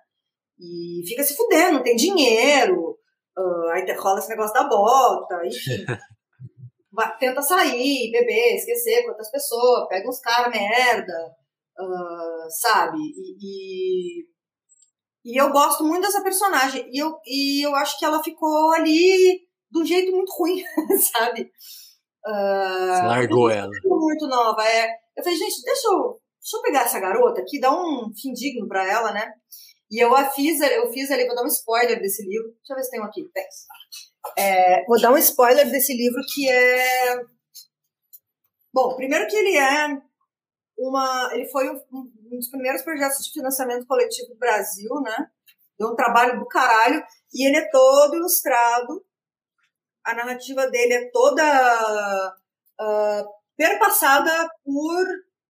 E fica se fudendo, não tem dinheiro. Uh, aí rola esse negócio da bota, enfim. tenta sair, beber, esquecer quantas pessoas, pega uns caras merda, uh, sabe? E, e, e, eu gosto muito dessa personagem. E eu, e eu acho que ela ficou ali de um jeito muito ruim, sabe? Uh, Você largou ela. Muito nova, é. Eu falei, gente, deixa eu, deixa eu pegar essa garota aqui, dar um fim digno pra ela, né? E eu a fiz, eu fiz ali, vou dar um spoiler desse livro. Deixa eu ver se tem um aqui. É, vou dar um spoiler desse livro que é. Bom, primeiro que ele é uma. Ele foi um, um dos primeiros projetos de financiamento coletivo do Brasil, né? Deu um trabalho do caralho. E ele é todo ilustrado. A narrativa dele é toda uh, perpassada por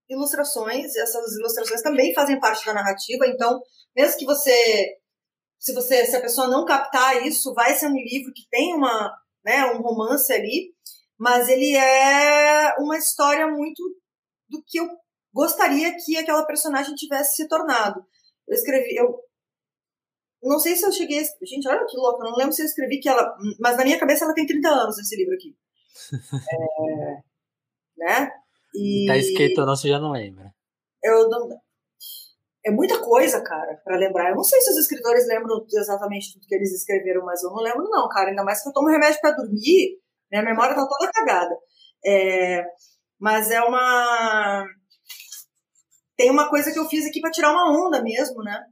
ilustrações. Essas ilustrações também fazem parte da narrativa. Então, mesmo que você se você se a pessoa não captar isso, vai ser um livro que tem uma, né, um romance ali, mas ele é uma história muito do que eu gostaria que aquela personagem tivesse se tornado. Eu escrevi, eu não sei se eu cheguei, gente, olha que louco, eu não lembro se eu escrevi que ela, mas na minha cabeça ela tem 30 anos esse livro aqui. é, né? E tá escrito ou não, você já não lembra. Eu não, é muita coisa, cara, para lembrar. Eu não sei se os escritores lembram exatamente tudo que eles escreveram, mas eu não lembro, não, cara. Ainda mais que eu tomo remédio para dormir, minha memória tá toda cagada. É, mas é uma. Tem uma coisa que eu fiz aqui para tirar uma onda mesmo, né?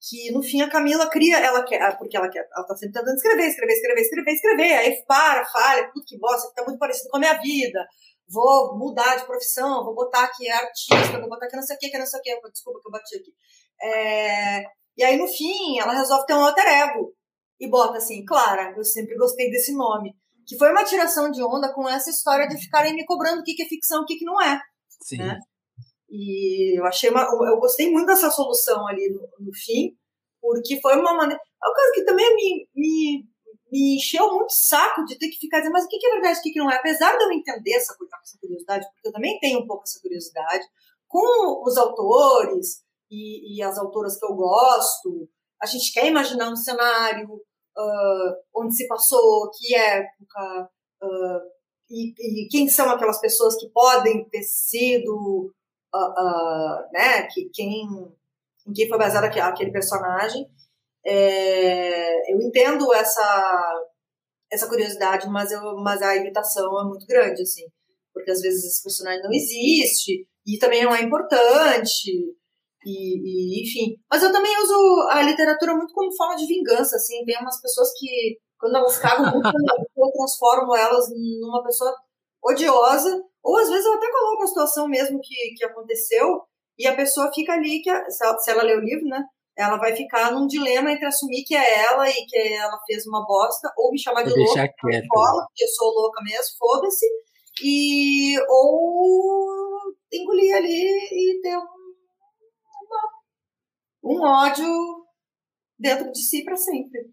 Que no fim a Camila cria, ela quer, ah, porque ela quer, ela tá sempre tentando escrever, escrever, escrever, escrever, escrever. Aí para, falha, puta que bosta, que tá muito parecido com a minha vida vou mudar de profissão, vou botar aqui artista, vou botar aqui não sei o que, que não sei o que, desculpa que eu bati aqui. É, e aí, no fim, ela resolve ter um alter ego. E bota assim, Clara, eu sempre gostei desse nome. que foi uma tiração de onda com essa história de ficarem me cobrando o que, que é ficção e o que, que não é. Sim. Né? E eu achei uma, eu gostei muito dessa solução ali no, no fim, porque foi uma maneira. É uma coisa que também me, me, me encheu muito saco de ter que ficar dizendo, mas o que, que é verdade, o que, que não é? Apesar de eu entender essa, essa curiosidade, porque eu também tenho um pouco essa curiosidade, com os autores e, e as autoras que eu gosto, a gente quer imaginar um cenário uh, onde se passou, que época, uh, e, e, quem são aquelas pessoas que podem ter sido, uh, né, que, quem, em quem foi baseado aquele personagem. É, eu entendo essa, essa curiosidade, mas, eu, mas a imitação é muito grande, assim, porque às vezes esse personagem não existe e também não é importante. E, e, enfim. Mas eu também uso a literatura muito como forma de vingança, assim. Tem umas pessoas que, quando elas cagam muito, eu transformo elas numa pessoa odiosa. Ou às vezes eu até coloco a situação mesmo que, que aconteceu e a pessoa fica ali, que se ela, se ela lê o livro, né? Ela vai ficar num dilema entre assumir que é ela e que ela fez uma bosta, ou me chamar de louca, porque eu sou louca mesmo, foda-se, e ou engolir ali e ter um um ódio dentro de si para sempre.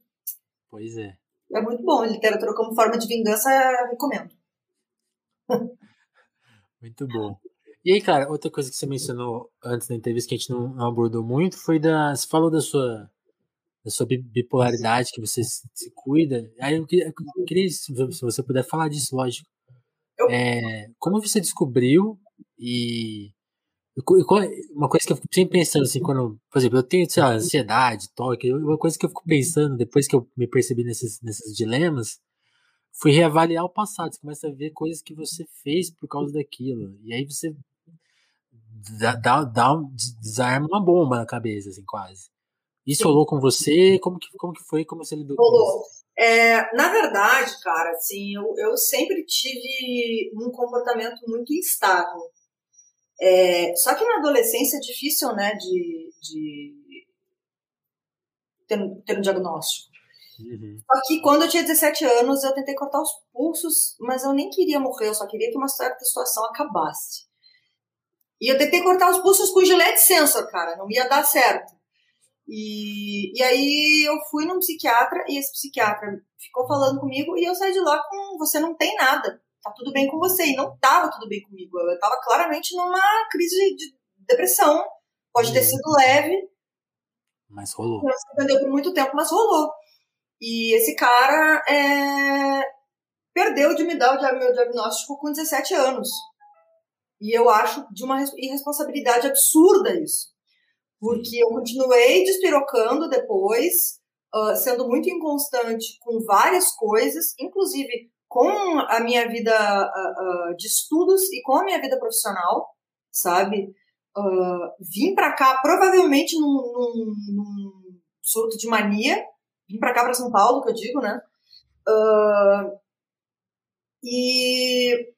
Pois é. É muito bom. Literatura como forma de vingança, recomendo. Muito bom. E aí, cara, outra coisa que você mencionou antes da entrevista que a gente não abordou muito foi da. Você falou da sua, da sua bipolaridade, que você se cuida. Aí eu queria, eu queria se você puder falar disso, lógico. É, como você descobriu e uma coisa que eu fico sempre pensando, assim, quando, por exemplo, eu tenho, sei lá, ansiedade, toque, uma coisa que eu fico pensando, depois que eu me percebi nesses, nesses dilemas, foi reavaliar o passado. Você começa a ver coisas que você fez por causa daquilo. E aí você dá, dá, dá desarma uma bomba na cabeça, assim, quase. Isso rolou com você? Como que, como que foi? Como você lidou rolou. com isso? É, na verdade, cara, assim, eu, eu sempre tive um comportamento muito instável. É, só que na adolescência é difícil, né, de, de ter, ter um diagnóstico. Uhum. Só que quando eu tinha 17 anos, eu tentei cortar os pulsos, mas eu nem queria morrer, eu só queria que uma certa situação acabasse. E eu tentei cortar os pulsos com gilete sensor, cara, não ia dar certo. E, e aí eu fui num psiquiatra e esse psiquiatra ficou falando comigo e eu saí de lá com você não tem nada tá tudo bem com você. E não tava tudo bem comigo. Eu tava claramente numa crise de depressão. Pode ter uhum. sido leve. Mas rolou. Não se entendeu por muito tempo, mas rolou. E esse cara é... perdeu de me dar o meu diagnóstico com 17 anos. E eu acho de uma irresponsabilidade absurda isso. Porque eu continuei despirocando depois, uh, sendo muito inconstante com várias coisas, inclusive com a minha vida uh, uh, de estudos e com a minha vida profissional, sabe? Vim para cá provavelmente num, num, num, surto de mania, vim para cá para São Paulo, que eu digo, né? e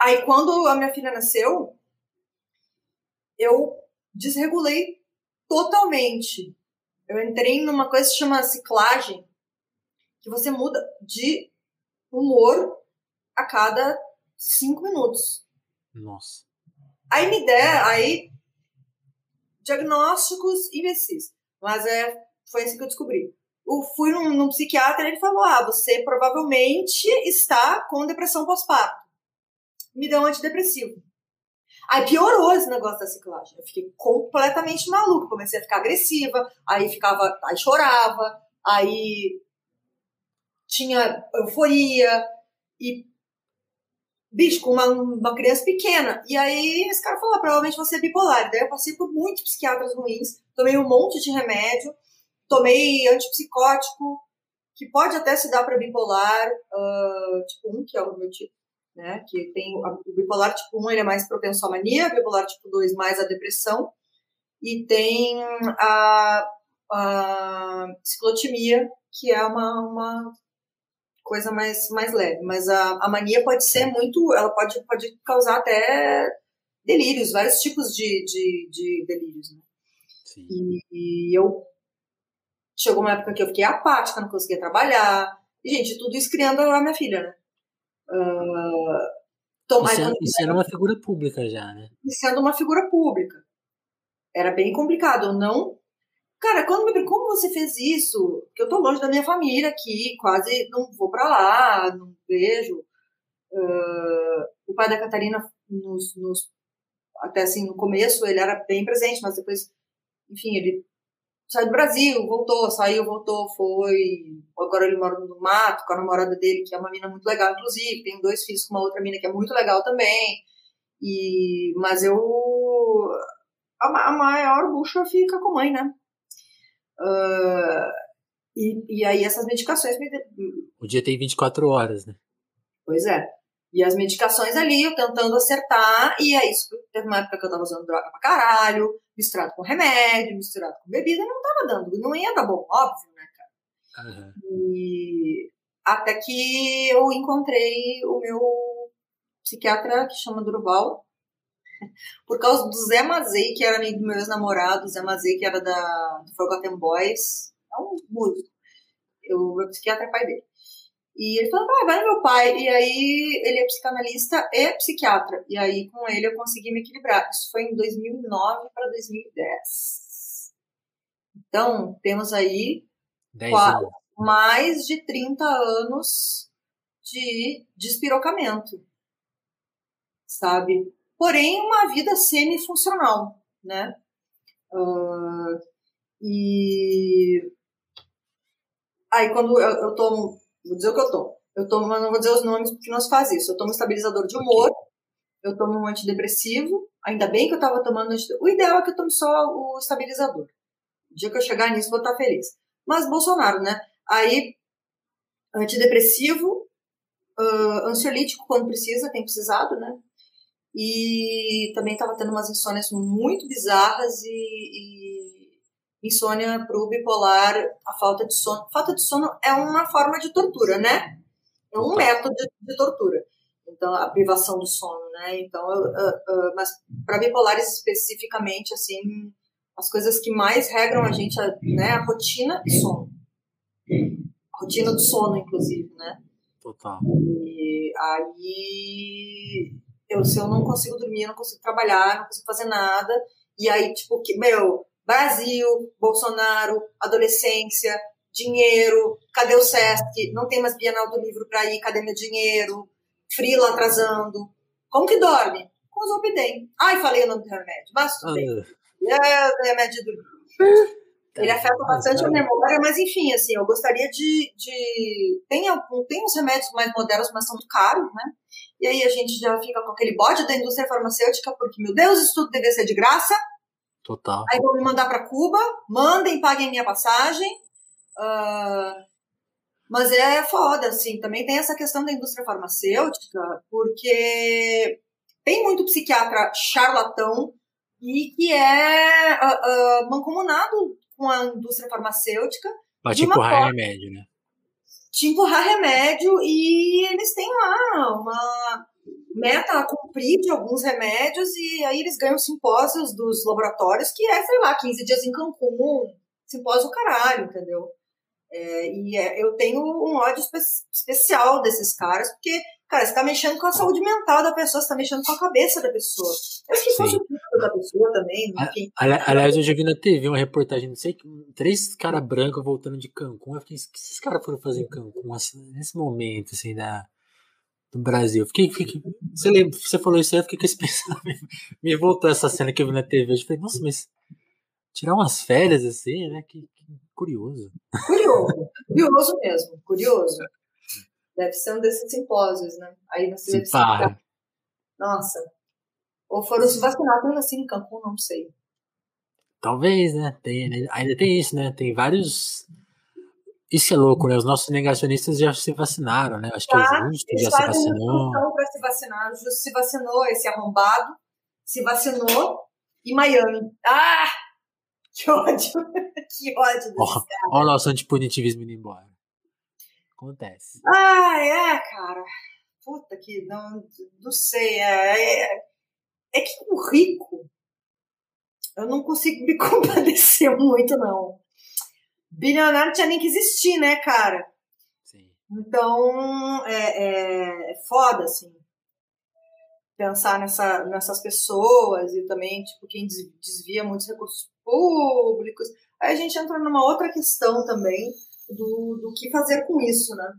aí quando a minha filha nasceu, eu desregulei totalmente. Eu entrei numa coisa que se chama ciclagem, que você muda de humor a cada cinco minutos. Nossa. Aí me der, aí diagnósticos imbecis. Mas é, foi assim que eu descobri. Eu fui num, num psiquiatra e ele falou: Ah, você provavelmente está com depressão pós-parto. Me deu um antidepressivo. Aí piorou esse negócio da ciclagem. Eu fiquei completamente maluca. Comecei a ficar agressiva, aí ficava, aí chorava, aí tinha euforia e bicho, com uma, uma criança pequena. E aí esse cara falou, ah, provavelmente você é bipolar. Daí eu passei por muitos psiquiatras ruins, tomei um monte de remédio, tomei antipsicótico, que pode até se dar para bipolar, uh, tipo 1, que é o meu tipo, né? Que tem o bipolar tipo 1, ele é mais propenso à mania, o bipolar tipo 2 mais à depressão, e tem a, a ciclotimia, que é uma, uma coisa mais, mais leve. Mas a, a mania pode ser muito. Ela pode, pode causar até delírios, vários tipos de, de, de delírios. Né? E, e, eu. Chegou uma época que eu fiquei apática, não conseguia trabalhar, E, gente, tudo isso criando a minha filha, né? Uh, então, isso, é, isso era uma figura pública já, né? E sendo uma figura pública. Era bem complicado. Eu não. Cara, quando me perguntam como você fez isso, que eu tô longe da minha família aqui, quase não vou para lá, não vejo. Uh, o pai da Catarina, nos, nos, até assim, no começo, ele era bem presente, mas depois, enfim, ele saiu do Brasil, voltou, saiu, voltou, foi. Agora ele mora no mato com a namorada dele, que é uma mina muito legal, inclusive. Tem dois filhos com uma outra mina que é muito legal também. E, mas eu. A, a maior bucha fica com a mãe, né? Uh, e, e aí essas medicações me. O dia tem 24 horas, né? Pois é. E as medicações ali, eu tentando acertar, e é isso. Teve uma época que eu tava usando droga pra caralho, misturado com remédio, misturado com bebida, não tava dando. Não ia dar bom, óbvio, né, cara? Uhum. E até que eu encontrei o meu psiquiatra, que chama Durval, por causa do Zé Mazei, que era amigo do meu ex-namorado, Zé Mazei, que era da, do Forgotten Boys, é um músico. Eu, meu psiquiatra é pai dele. E ele falou, ah, vai no meu pai. E aí ele é psicanalista e psiquiatra. E aí com ele eu consegui me equilibrar. Isso foi em 2009 para 2010. Então, temos aí quase, mais de 30 anos de despirocamento. Sabe? Porém, uma vida semi-funcional, né? Uh, e aí quando eu, eu tomo Vou dizer o que eu tomo. Eu tomo, mas não vou dizer os nomes porque se faz isso. Eu tomo estabilizador de humor, eu tomo um antidepressivo. Ainda bem que eu estava tomando. O ideal é que eu tome só o estabilizador. O dia que eu chegar nisso, vou estar feliz. Mas Bolsonaro, né? Aí, antidepressivo, uh, ansiolítico quando precisa, tem precisado, né? E também estava tendo umas insônias muito bizarras e, e insônia para o bipolar, a falta de sono. Falta de sono é uma forma de tortura, né? É um método de, de tortura. Então, a privação do sono, né? Então, uh, uh, mas para bipolares especificamente, assim, as coisas que mais regram a gente, né? A rotina e sono. A rotina do sono, inclusive, né? Total. E aí, eu, se eu não consigo dormir, eu não consigo trabalhar, não consigo fazer nada. E aí, tipo, que, meu, Brasil, Bolsonaro, adolescência, dinheiro, cadê o SESC? Não tem mais Bienal do Livro para ir, cadê meu dinheiro? Frila atrasando. Como que dorme? Com Zolpidem. Ai, falei o nome do remédio, mas tudo bem. É o remédio do Ele afeta bastante a memória, mas enfim, assim, eu gostaria de. de... Tem, tem uns remédios mais modernos, mas são muito caros, né? E aí a gente já fica com aquele bode da indústria farmacêutica, porque, meu Deus, isso tudo deveria ser de graça. Total. Aí vou me mandar para Cuba, mandem, paguem minha passagem. Uh, mas é foda, assim. Também tem essa questão da indústria farmacêutica, porque tem muito psiquiatra charlatão e que é uh, uh, mancomunado com a indústria farmacêutica. Pra te empurrar remédio, né? Te empurrar remédio e eles têm lá uma meta cumprir de alguns remédios e aí eles ganham simpósios dos laboratórios, que é, sei lá, 15 dias em Cancún, simpósio caralho, entendeu? É, e é, eu tenho um ódio espe especial desses caras, porque, cara, você tá mexendo com a saúde mental da pessoa, você tá mexendo com a cabeça da pessoa. Eu acho que fosse o da pessoa também, enfim. Aliás, eu já vi na TV uma reportagem, não sei, três caras brancos voltando de Cancún. Eu fiquei, o que esses caras foram fazer em Cancún assim, nesse momento, assim, da do Brasil. Fiquei, fiquei, você, lembra, você falou isso aí, eu fiquei com esse pensamento. Me voltou essa cena que eu vi na TV. Eu falei, nossa, mas tirar umas férias assim, né? Que, que curioso. Curioso, curioso mesmo, curioso. Deve ser um desses simpósios, né? Aí você deve. Nossa. Ou foram se vacinar pelo assim em Cancún, não sei. Talvez, né? Tem, ainda tem isso, né? Tem vários isso é louco, né? Os nossos negacionistas já se vacinaram, né? Acho que tá, o Justo já se vacinou. para se vacinar. O Justo se vacinou, esse arrombado se vacinou. E Miami. Ah! Que ódio! que ódio desse oh, cara. Olha o nosso antipunitivismo indo embora. Acontece. Ah, é, cara. Puta que não, não sei. É, é, é que o rico, eu não consigo me compadecer muito, não bilionário tinha nem que existir, né, cara? Sim. Então, é, é, é foda, assim, pensar nessa, nessas pessoas e também, tipo, quem desvia muitos recursos públicos. Aí a gente entra numa outra questão também do, do que fazer com isso, né?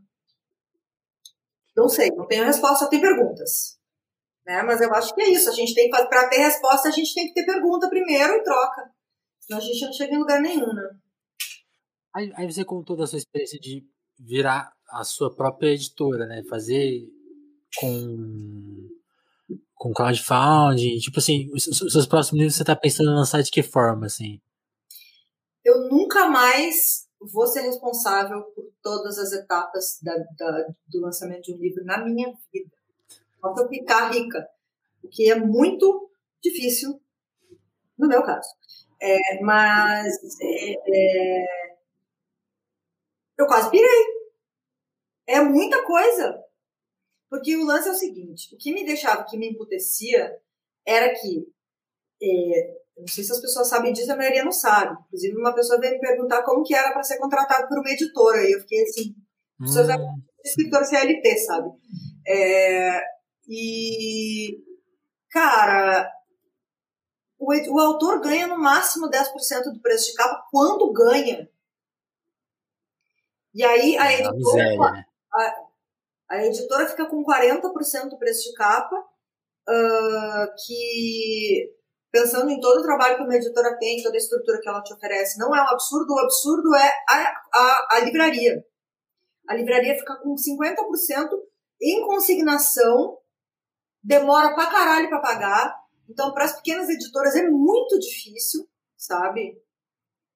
Não sei, não tenho resposta, tem perguntas. Né? Mas eu acho que é isso. A gente tem para ter resposta, a gente tem que ter pergunta primeiro e troca. Senão a gente não chega em lugar nenhum, né? Aí, aí você contou da sua experiência de virar a sua própria editora, né? Fazer com com crowdfunding, tipo assim, os, seus próximos livros você está pensando em lançar de que forma, assim? Eu nunca mais vou ser responsável por todas as etapas da, da, do lançamento de um livro na minha vida. Posso eu ficar rica, o que é muito difícil no meu caso. É, mas é, é, eu quase pirei. É muita coisa. Porque o lance é o seguinte: o que me deixava, o que me emputecia, era que. É, não sei se as pessoas sabem disso, a maioria não sabe. Inclusive, uma pessoa veio me perguntar como que era para ser contratado por uma editora. E eu fiquei assim: hum. pessoas hum. escritor CLT, sabe? É, e. Cara, o, o autor ganha no máximo 10% do preço de capa quando ganha. E aí a editora. Né? a, a editora fica com 40% do preço de capa, uh, que pensando em todo o trabalho que uma editora tem, toda a estrutura que ela te oferece, não é um absurdo, o absurdo é a, a, a livraria. A livraria fica com 50% em consignação, demora pra caralho pra pagar. Então, para as pequenas editoras é muito difícil, sabe?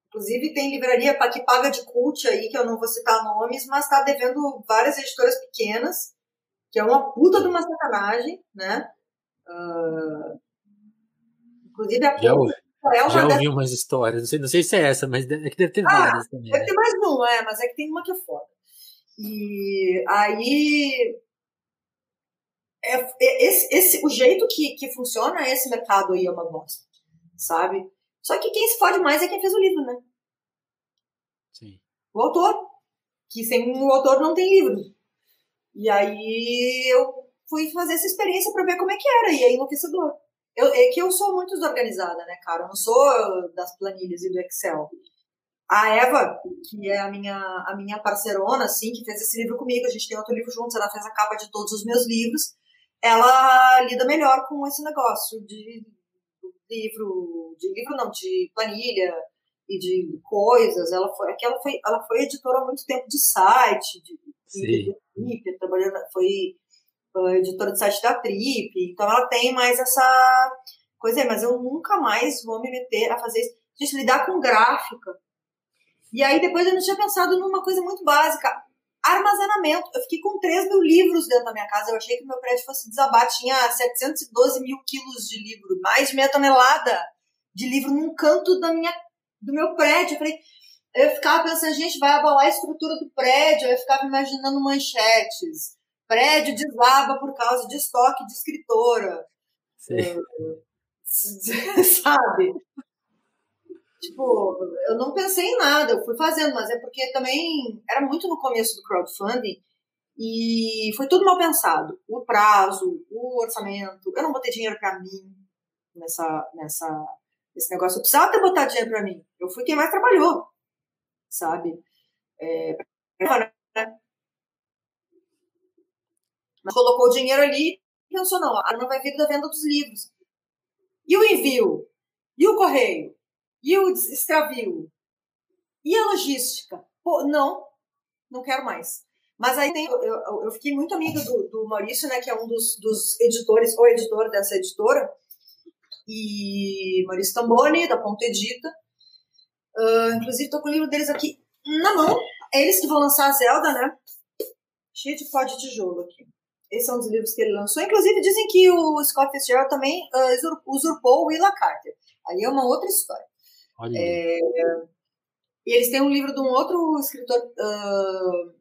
Inclusive, tem livraria que paga de cult aí, que eu não vou citar nomes, mas está devendo várias editoras pequenas, que é uma puta de uma sacanagem, né? Uh, inclusive, a já ouvi, é uma já ouvi dessas... umas histórias, não sei, não sei se é essa, mas é que deve ter ah, várias também. Deve né? ter mais um, é, mas é que tem uma que é foda. E aí. É, é, esse, esse, o jeito que, que funciona esse mercado aí é uma bosta, sabe? Só que quem se fode mais é quem fez o livro, né? Sim. O autor. Que sem o autor não tem livro. E aí eu fui fazer essa experiência para ver como é que era. E é enlouquecedor. Eu, é que eu sou muito desorganizada, né, cara? Eu não sou das planilhas e do Excel. A Eva, que é a minha, a minha parceirona, assim, que fez esse livro comigo, a gente tem outro livro juntos, ela fez a capa de todos os meus livros, ela lida melhor com esse negócio de livro, de livro não, de planilha e de coisas. Ela foi, aquela foi, ela foi editora há muito tempo de site, de, de trabalhando, foi editora de site da Trip, então ela tem mais essa coisa aí, mas eu nunca mais vou me meter a fazer isso. Gente, lidar com gráfica. E aí depois eu não tinha pensado numa coisa muito básica armazenamento. Eu fiquei com 3 mil livros dentro da minha casa. Eu achei que meu prédio fosse desabar. Tinha 712 mil quilos de livro, mais de meia tonelada de livro num canto da minha, do meu prédio. Eu falei, eu ficava pensando, gente, vai abalar a estrutura do prédio. Eu ficava imaginando manchetes. Prédio desaba por causa de estoque de escritora. Sim. Sabe? Tipo, eu não pensei em nada, eu fui fazendo, mas é porque também era muito no começo do crowdfunding e foi tudo mal pensado. O prazo, o orçamento, eu não botei dinheiro para mim nessa, nessa, nesse negócio. Eu precisava ter botado dinheiro para mim. Eu fui quem mais trabalhou, sabe? É, né? Mas colocou o dinheiro ali e pensou, não, a não vai vir da venda dos livros. E o envio? E o correio? E o extravio? E a logística? Pô, não, não quero mais. Mas aí tem, eu, eu, fiquei muito amiga do, do, Maurício, né, que é um dos, dos editores, ou editor dessa editora, e Maurício Tamboni, da Ponto Edita. Uh, inclusive, estou com o livro deles aqui na mão. É eles que vão lançar a Zelda, né? Cheio de pó de tijolo aqui. Esses um dos livros que ele lançou. Inclusive, dizem que o Scott Fitzgerald também uh, usurpou o Willa Carter. Aí é uma outra história. É, e eles têm um livro de um outro escritor uh,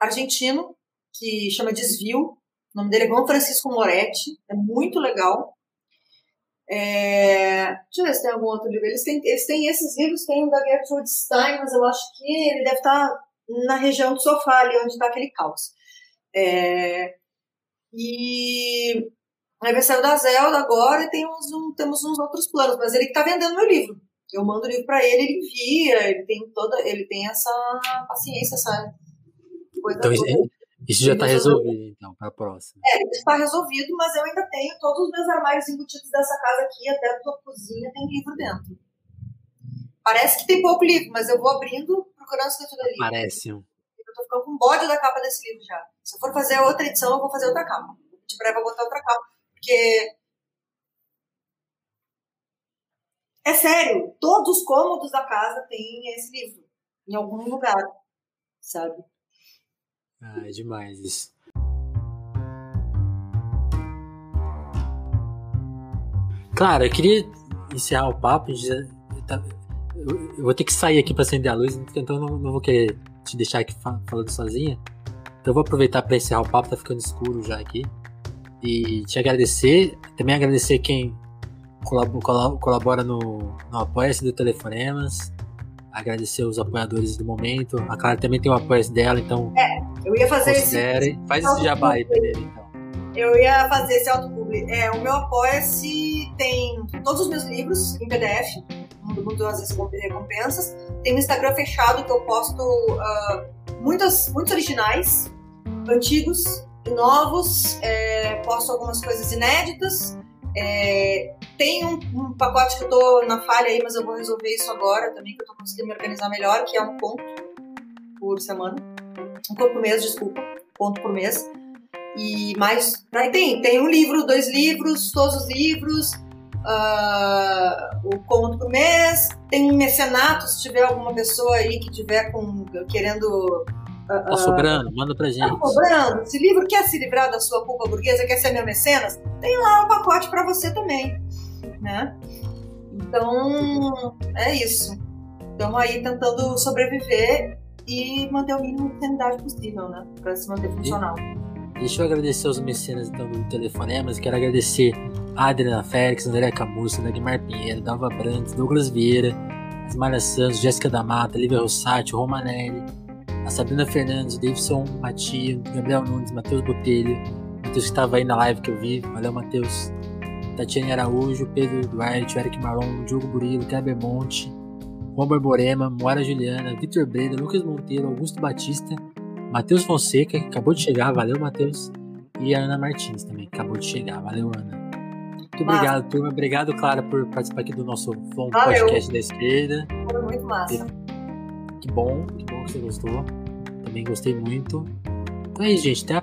argentino que chama Desvio. O nome dele é João Francisco Moretti. É muito legal. É, deixa eu ver se tem algum outro livro. Eles têm, eles têm esses livros, tem o da Gertrude Stein, mas eu acho que ele deve estar na região do sofá, ali onde está aquele caos. É, e saiu da Zelda agora e tem uns, um, temos uns outros planos, mas ele está vendendo meu livro. Eu mando o livro para ele, ele envia, ele tem toda, ele tem essa paciência, sabe? Coisa então, toda. Isso já está resolvido, então, para a próxima. É, está resolvido, mas eu ainda tenho todos os meus armários embutidos dessa casa aqui, até a tua cozinha tem livro dentro. Parece que tem pouco livro, mas eu vou abrindo, procurando se ali. Parece. Eu tô ficando com bode da capa desse livro já. Se eu for fazer outra edição, eu vou fazer outra capa. De breve eu vou botar outra capa. Porque. É sério, todos os cômodos da casa têm esse livro. Em algum lugar. Sabe? Ah, é demais isso. Claro, eu queria encerrar o papo. Tá, eu vou ter que sair aqui para acender a luz, então não, não vou querer te deixar aqui falando sozinha. Então eu vou aproveitar para encerrar o papo, tá ficando escuro já aqui. E te agradecer, também agradecer quem colabora no, no Apoia-se do Telefonemas agradecer os apoiadores do momento. A Clara também tem o apoio dela, então. É, eu ia fazer considere. esse. Faz esse jabá aí primeiro, então. Eu ia fazer esse autopubli. É, o meu apoia-se tem todos os meus livros em PDF, mundo as recompensas. Tem um Instagram fechado que eu posto uh, muitas, muitos originais, antigos e novos. É, posto algumas coisas inéditas. É, tem um, um, pacote que eu tô na falha aí, mas eu vou resolver isso agora também, que eu tô conseguindo me organizar melhor, que é um ponto por semana. Um ponto por mês, desculpa. Ponto por mês. E mais. Aí tem, tem um livro, dois livros, todos os livros, uh, o conto por mês. Tem um mecenato, se tiver alguma pessoa aí que tiver com, querendo Tá sobrando? Manda pra gente. Tá sobrando. Se livro quer se livrar da sua culpa burguesa, quer ser meu mecenas, tem lá um pacote para você também, né? Então, é isso. Estamos aí tentando sobreviver e manter o mínimo de sanidade possível, né? Para se manter funcional. Deixa eu agradecer aos mecenas então, do Telefonemas. Quero agradecer a Adriana Félix, André Camussa, Dagmar Pinheiro, Dalva Brandes, Douglas Vieira, Asmália Santos, Jéssica da Mata, Lívia Rossati, Romanelli, a Sabrina Fernandes, Davidson Matio, Gabriel Nunes, Matheus Botelho, Matheus que estava aí na live que eu vi, valeu Matheus, Tatiane Araújo, Pedro Duarte, Eric Marlon, Diogo Burilo, Kleber Monte, Juan Borborema, Moara Juliana, Vitor Breda, Lucas Monteiro, Augusto Batista, Matheus Fonseca, que acabou de chegar, valeu Matheus, e a Ana Martins também, que acabou de chegar, valeu Ana. Muito massa. obrigado, turma. Obrigado, Clara, por participar aqui do nosso podcast da esquerda. Foi muito massa. Que bom, que bom que você gostou. Também gostei muito. Então é isso, gente. Até a,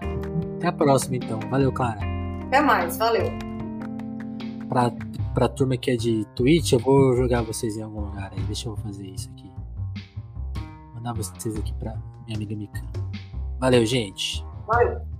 até a próxima, então. Valeu, Clara. Até mais, valeu. Pra, pra turma que é de Twitch, eu vou jogar vocês em algum lugar aí. Deixa eu fazer isso aqui. Mandar vocês aqui pra minha amiga Mikan. Valeu, gente. Valeu.